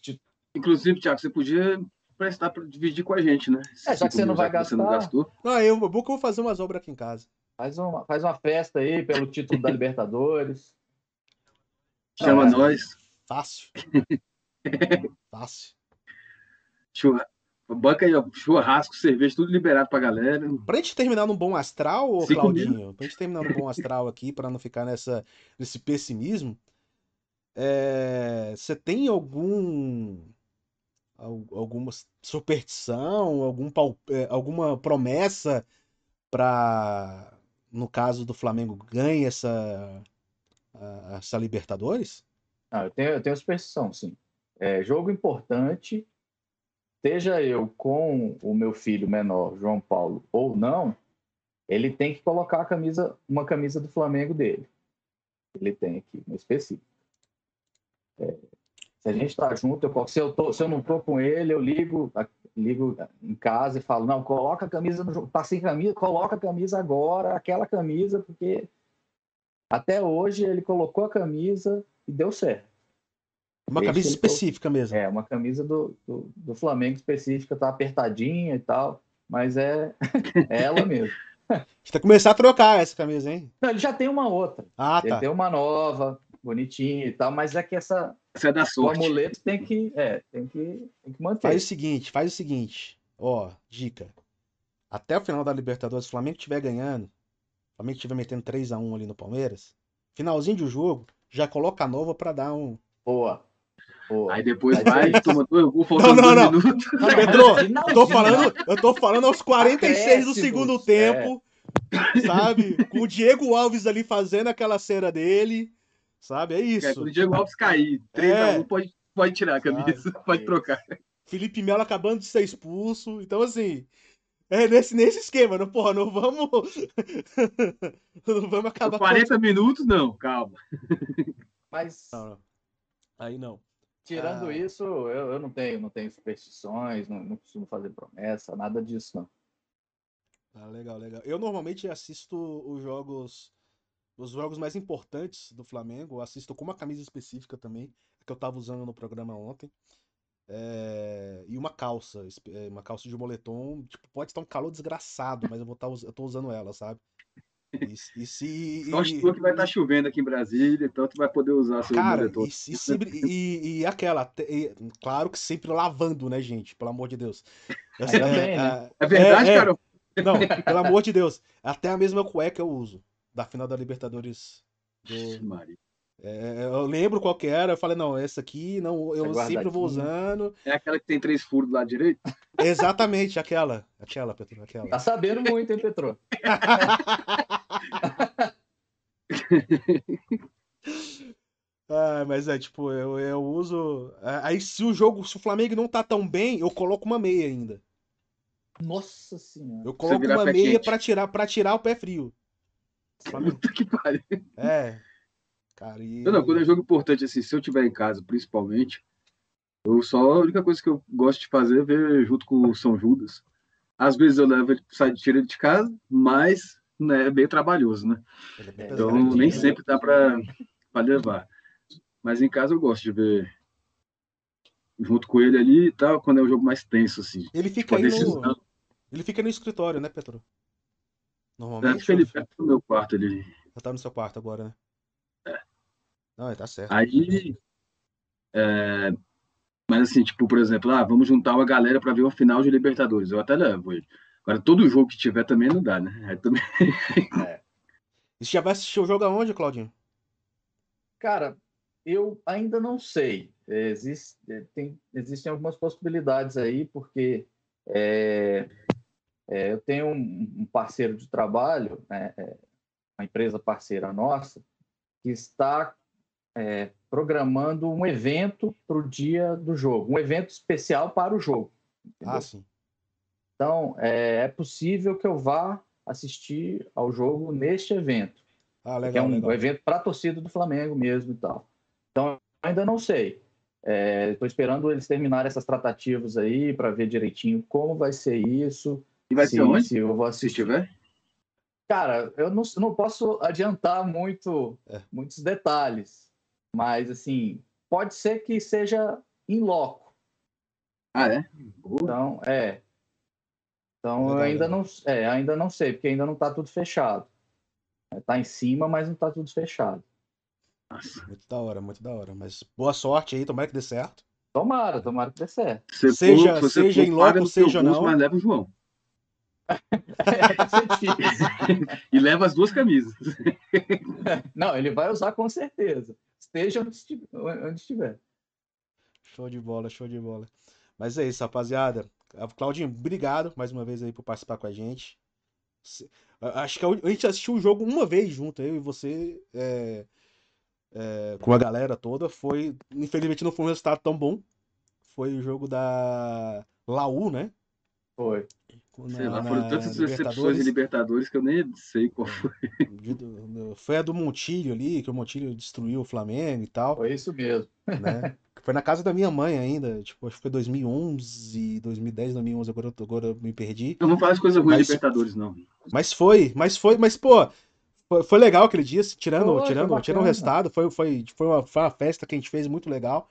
Inclusive, Thiago, você podia prestar para dividir com a gente, né? É, já que você não vai gastar. Você não gastou. Ah, eu eu vou fazer umas obras aqui em casa. Faz uma, faz uma festa aí pelo título da (laughs) Libertadores. Chama ah, nós. Fácil. (laughs) Fácil. Churra. Banca aí, ó, churrasco, cerveja, tudo liberado pra galera. Pra gente terminar num bom astral, ô, Claudinho, pra gente terminar num bom astral aqui, pra não ficar nessa, nesse pessimismo, é... você tem algum alguma superstição, algum, é, alguma promessa para no caso do Flamengo ganhe essa essa Libertadores? Ah, eu tenho, eu tenho superstição, sim. É, jogo importante, seja eu com o meu filho menor, João Paulo, ou não, ele tem que colocar camisa, uma camisa do Flamengo dele. Ele tem aqui, no específico. É, se a gente está junto, eu, se, eu tô, se eu não estou com ele, eu ligo ligo em casa e falo, não, coloca a camisa no jogo, tá sem camisa, coloca a camisa agora, aquela camisa, porque até hoje ele colocou a camisa e deu certo. Uma camisa específica mesmo. É, uma camisa do, do, do, Flamengo específica, tá apertadinha e tal, mas é, (laughs) é ela mesmo. (laughs) A gente tem que começar a trocar essa camisa, hein? Não, ele já tem uma outra. Ah, tá. Ele tem uma nova, bonitinha e tal, mas é que essa, essa é da sorte. o amuleto tem que, é, tem que, tem que manter. Faz o seguinte, faz o seguinte, ó, dica. Até o final da Libertadores, se o Flamengo estiver ganhando, o Flamengo estiver metendo 3 a 1 ali no Palmeiras, finalzinho do jogo, já coloca a nova para dar um. Boa. Boa. Aí depois vai, e toma dois gols, faltando não, não, minutos. Não, Pedro, (laughs) tô falando, eu tô falando aos 46 do segundo tempo, é. sabe? Com o Diego Alves ali fazendo aquela cena dele, sabe? É isso. É, quando o Diego Alves cair, (laughs) 3 é. a 1 pode, pode tirar a camisa, (laughs) pode trocar. Felipe Melo acabando de ser expulso, então assim, é nesse, nesse esquema, não, porra, não vamos. (laughs) não vamos acabar. Por 40 com... minutos, não, calma. Mas. Não, não. Aí não. Tirando ah. isso, eu, eu não tenho, não tenho superstições, não, não costumo fazer promessa, nada disso, não. Ah, legal, legal. Eu normalmente assisto os jogos, os jogos mais importantes do Flamengo, assisto com uma camisa específica também, que eu tava usando no programa ontem. É... e uma calça, é, uma calça de moletom, tipo, pode estar um calor desgraçado, mas eu vou estar, eu tô usando ela, sabe? E, e se. Só e, que vai estar tá chovendo aqui em Brasília, então tu vai poder usar seu cara, moletom. E, se, e, e, aquela, claro que sempre lavando, né, gente? Pelo amor de Deus. Essa, é, bem, né? é, verdade, é, cara? Não, pelo amor de Deus. Até a mesma cueca eu uso. Da final da Libertadores. Do... É, eu lembro qual que era, eu falei, não, essa aqui não, eu sempre vou usando. É aquela que tem três furos do lado direito? (laughs) Exatamente, aquela. Aquela, Petro, aquela. Tá sabendo muito, hein, Petro? (laughs) ah, mas é, tipo, eu, eu uso. Aí se o jogo, se o Flamengo não tá tão bem, eu coloco uma meia ainda. Nossa senhora. Eu coloco uma meia para tirar, pra tirar o pé frio. Puta que pariu. É. Cara, e... Não, não, quando é jogo importante, assim, se eu tiver em casa, principalmente, eu só, a única coisa que eu gosto de fazer é ver junto com o São Judas. Às vezes eu levo ele, saio, tiro ele de casa, mas né, é bem trabalhoso, né? É então nem sempre dá para levar. Mas em casa eu gosto de ver junto com ele ali e tal, quando é um jogo mais tenso, assim. Ele fica tipo, no... Ele fica no escritório, né, Petro? Normalmente. É, ele perto do meu quarto ali. Já tá no seu quarto agora, né? Não, tá certo. Aí. É, mas assim, tipo, por exemplo, ah, vamos juntar uma galera para ver o final de Libertadores. Eu até levo ele. Agora, todo jogo que tiver também não dá, né? Aí também... (laughs) é. E você já vai assistir o jogo aonde, Claudinho? Cara, eu ainda não sei. Existe, tem, existem algumas possibilidades aí, porque é, é, eu tenho um, um, parceiro de trabalho, né, é, uma empresa parceira nossa, que está é, programando um evento para o dia do jogo, um evento especial para o jogo. Entendeu? Ah, sim. Então, é, é, possível que eu vá assistir ao jogo neste evento. Ah, legal, que é um, legal. evento para a torcida do Flamengo mesmo e tal. Então, ainda não sei. Estou é, esperando eles terminarem essas tratativas aí para ver direitinho como vai ser isso. E vai se, ser onde? Se eu vou assistir. Se Cara, eu não, não posso adiantar muito, é. muitos detalhes. Mas, assim, pode ser que seja em loco. Ah, é? Boa. Então, é. Então, eu ainda não, é, ainda não sei, porque ainda não está tudo fechado. Está em cima, mas não está tudo fechado. Nossa. Muito da hora, muito da hora. Mas boa sorte aí, tomara que dê certo. Tomara, tomara que dê certo. Você seja for, seja em loco, seja não. Mas leva o João. (laughs) e leva as duas camisas. Não, ele vai usar com certeza esteja onde estiver, onde estiver. Show de bola, show de bola. Mas é isso, rapaziada. Claudinho, obrigado mais uma vez aí por participar com a gente. Acho que a gente assistiu o jogo uma vez junto, eu e você, é, é, com a galera toda. Foi, infelizmente, não foi um resultado tão bom. Foi o jogo da Laú, né? Foi. Na, sei lá, foram tantas recepções de Libertadores que eu nem sei qual foi. Foi a do Montilho ali, que o Montilho destruiu o Flamengo e tal. Foi isso mesmo. Né? (laughs) Foi na casa da minha mãe ainda, tipo, acho que foi 2011, 2010, 2011, agora, eu- agora eu me perdi. Eu não faz coisa ruim Mas- de Libertadores, não. Mas foi, mas foi, mas pô, foi, foi legal aquele dia, tirando, tirando, tirando o resultado, foi, foi, foi, uma, foi uma festa que a gente fez muito legal.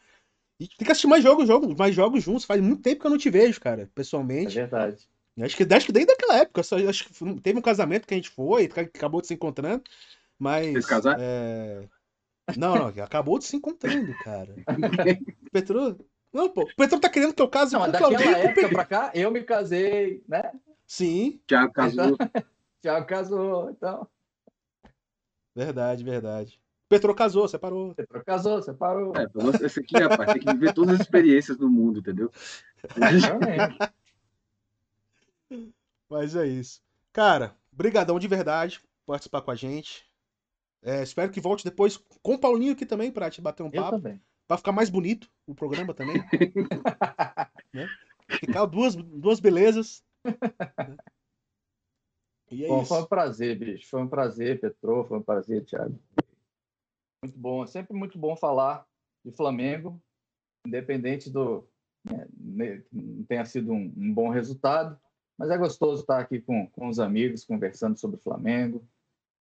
E tem que assistir mais jogos, jogos, mais jogos juntos. Faz muito tempo que eu não te vejo, cara, É pessoalmente. verdade. Acho que, acho que desde aquela época, só, acho que teve um casamento que a gente foi, que acabou de se encontrando, mas. Vocês casaram? é, Não, não, acabou de se encontrando, cara. (laughs) Petro. Não, pô, o Petro tá querendo que eu case Não, com mas o Claudinho. daquela época pra cá, eu me casei, né? Sim, Thiago casou. (laughs) Thiago casou, então. verdade, verdade. O Petro casou, separou. Você casou, separou. É, esse aqui, rapaz, tem que viver todas as experiências do mundo, entendeu? (laughs) Realmente. Mas é isso. Cara, brigadão de verdade por participar com a gente. É, espero que volte depois com o Paulinho aqui também pra te bater um Eu papo. também. Pra ficar mais bonito o programa também. (laughs) né? Ficar duas, duas belezas. né? E é Bom, isso. foi um prazer, bicho. Foi um prazer, Petrô. Foi um prazer, Thiago. Muito bom. É sempre muito bom falar de Flamengo, independente do. né, tenha sido um, um bom resultado, mas é gostoso estar aqui com, com os amigos, conversando sobre o Flamengo.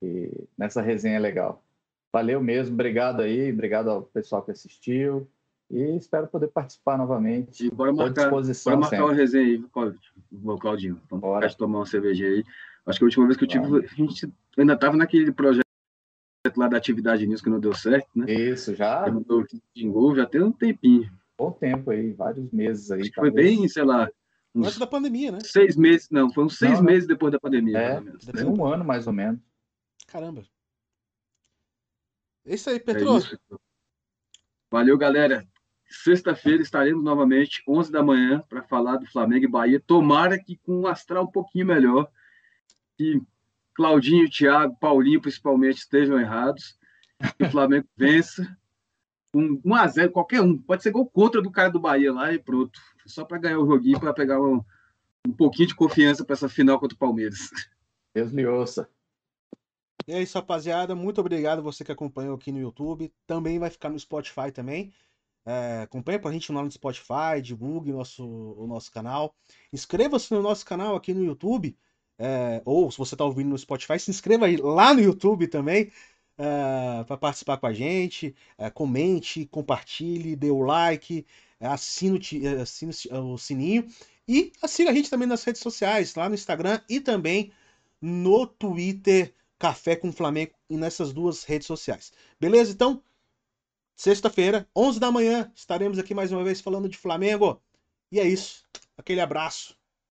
E nessa resenha legal. Valeu mesmo. Obrigado aí. Obrigado ao pessoal que assistiu. E espero poder participar novamente. E bora marcar, disposição bora marcar uma resenha aí, Claudinho. Vamos Bora. tomar uma cervejinha aí. Acho que a última vez que eu tive, a gente ainda tava naquele projeto lá da atividade nisso que não deu certo, né? Isso, já Já mandou já tem um tempinho. bom tempo aí, vários meses aí. Acho que foi bem, sei lá, Antes da pandemia, né? seis meses, não, foi uns seis Não, não. meses depois da pandemia, É. Tem um ano mais ou menos. Caramba. É isso aí, É Petro. isso. Valeu, galera. Sexta-feira estaremos novamente, 11 da manhã, para falar do Flamengo e Bahia. Tomara que com um astral um pouquinho melhor. Que Claudinho, Thiago, Paulinho, principalmente, estejam errados. Que o Flamengo (laughs) vença. Um 1 a 0 qualquer um. Pode ser gol contra do cara do Bahia lá e pronto. Só para ganhar o joguinho, para pegar um, um pouquinho de confiança para essa final contra o Palmeiras. Deus me ouça. E é isso, rapaziada. Muito obrigado você que acompanhou aqui no YouTube. Também vai ficar no Spotify também. É, acompanha pra gente lá no Spotify, divulgue nosso, o nosso canal. Inscreva-se no nosso canal aqui no YouTube. é, ou se você está ouvindo no Spotify, se inscreva aí lá no YouTube também. Para participar com a gente. É, comente, compartilhe, dê o like, é, assine, o assine o sininho. E siga a gente também nas redes sociais, lá no Instagram e também no Twitter. Café com Flamengo e nessas duas redes sociais. Beleza? Então, sexta-feira, 11 da manhã, estaremos aqui mais uma vez falando de Flamengo. E é isso. Aquele abraço.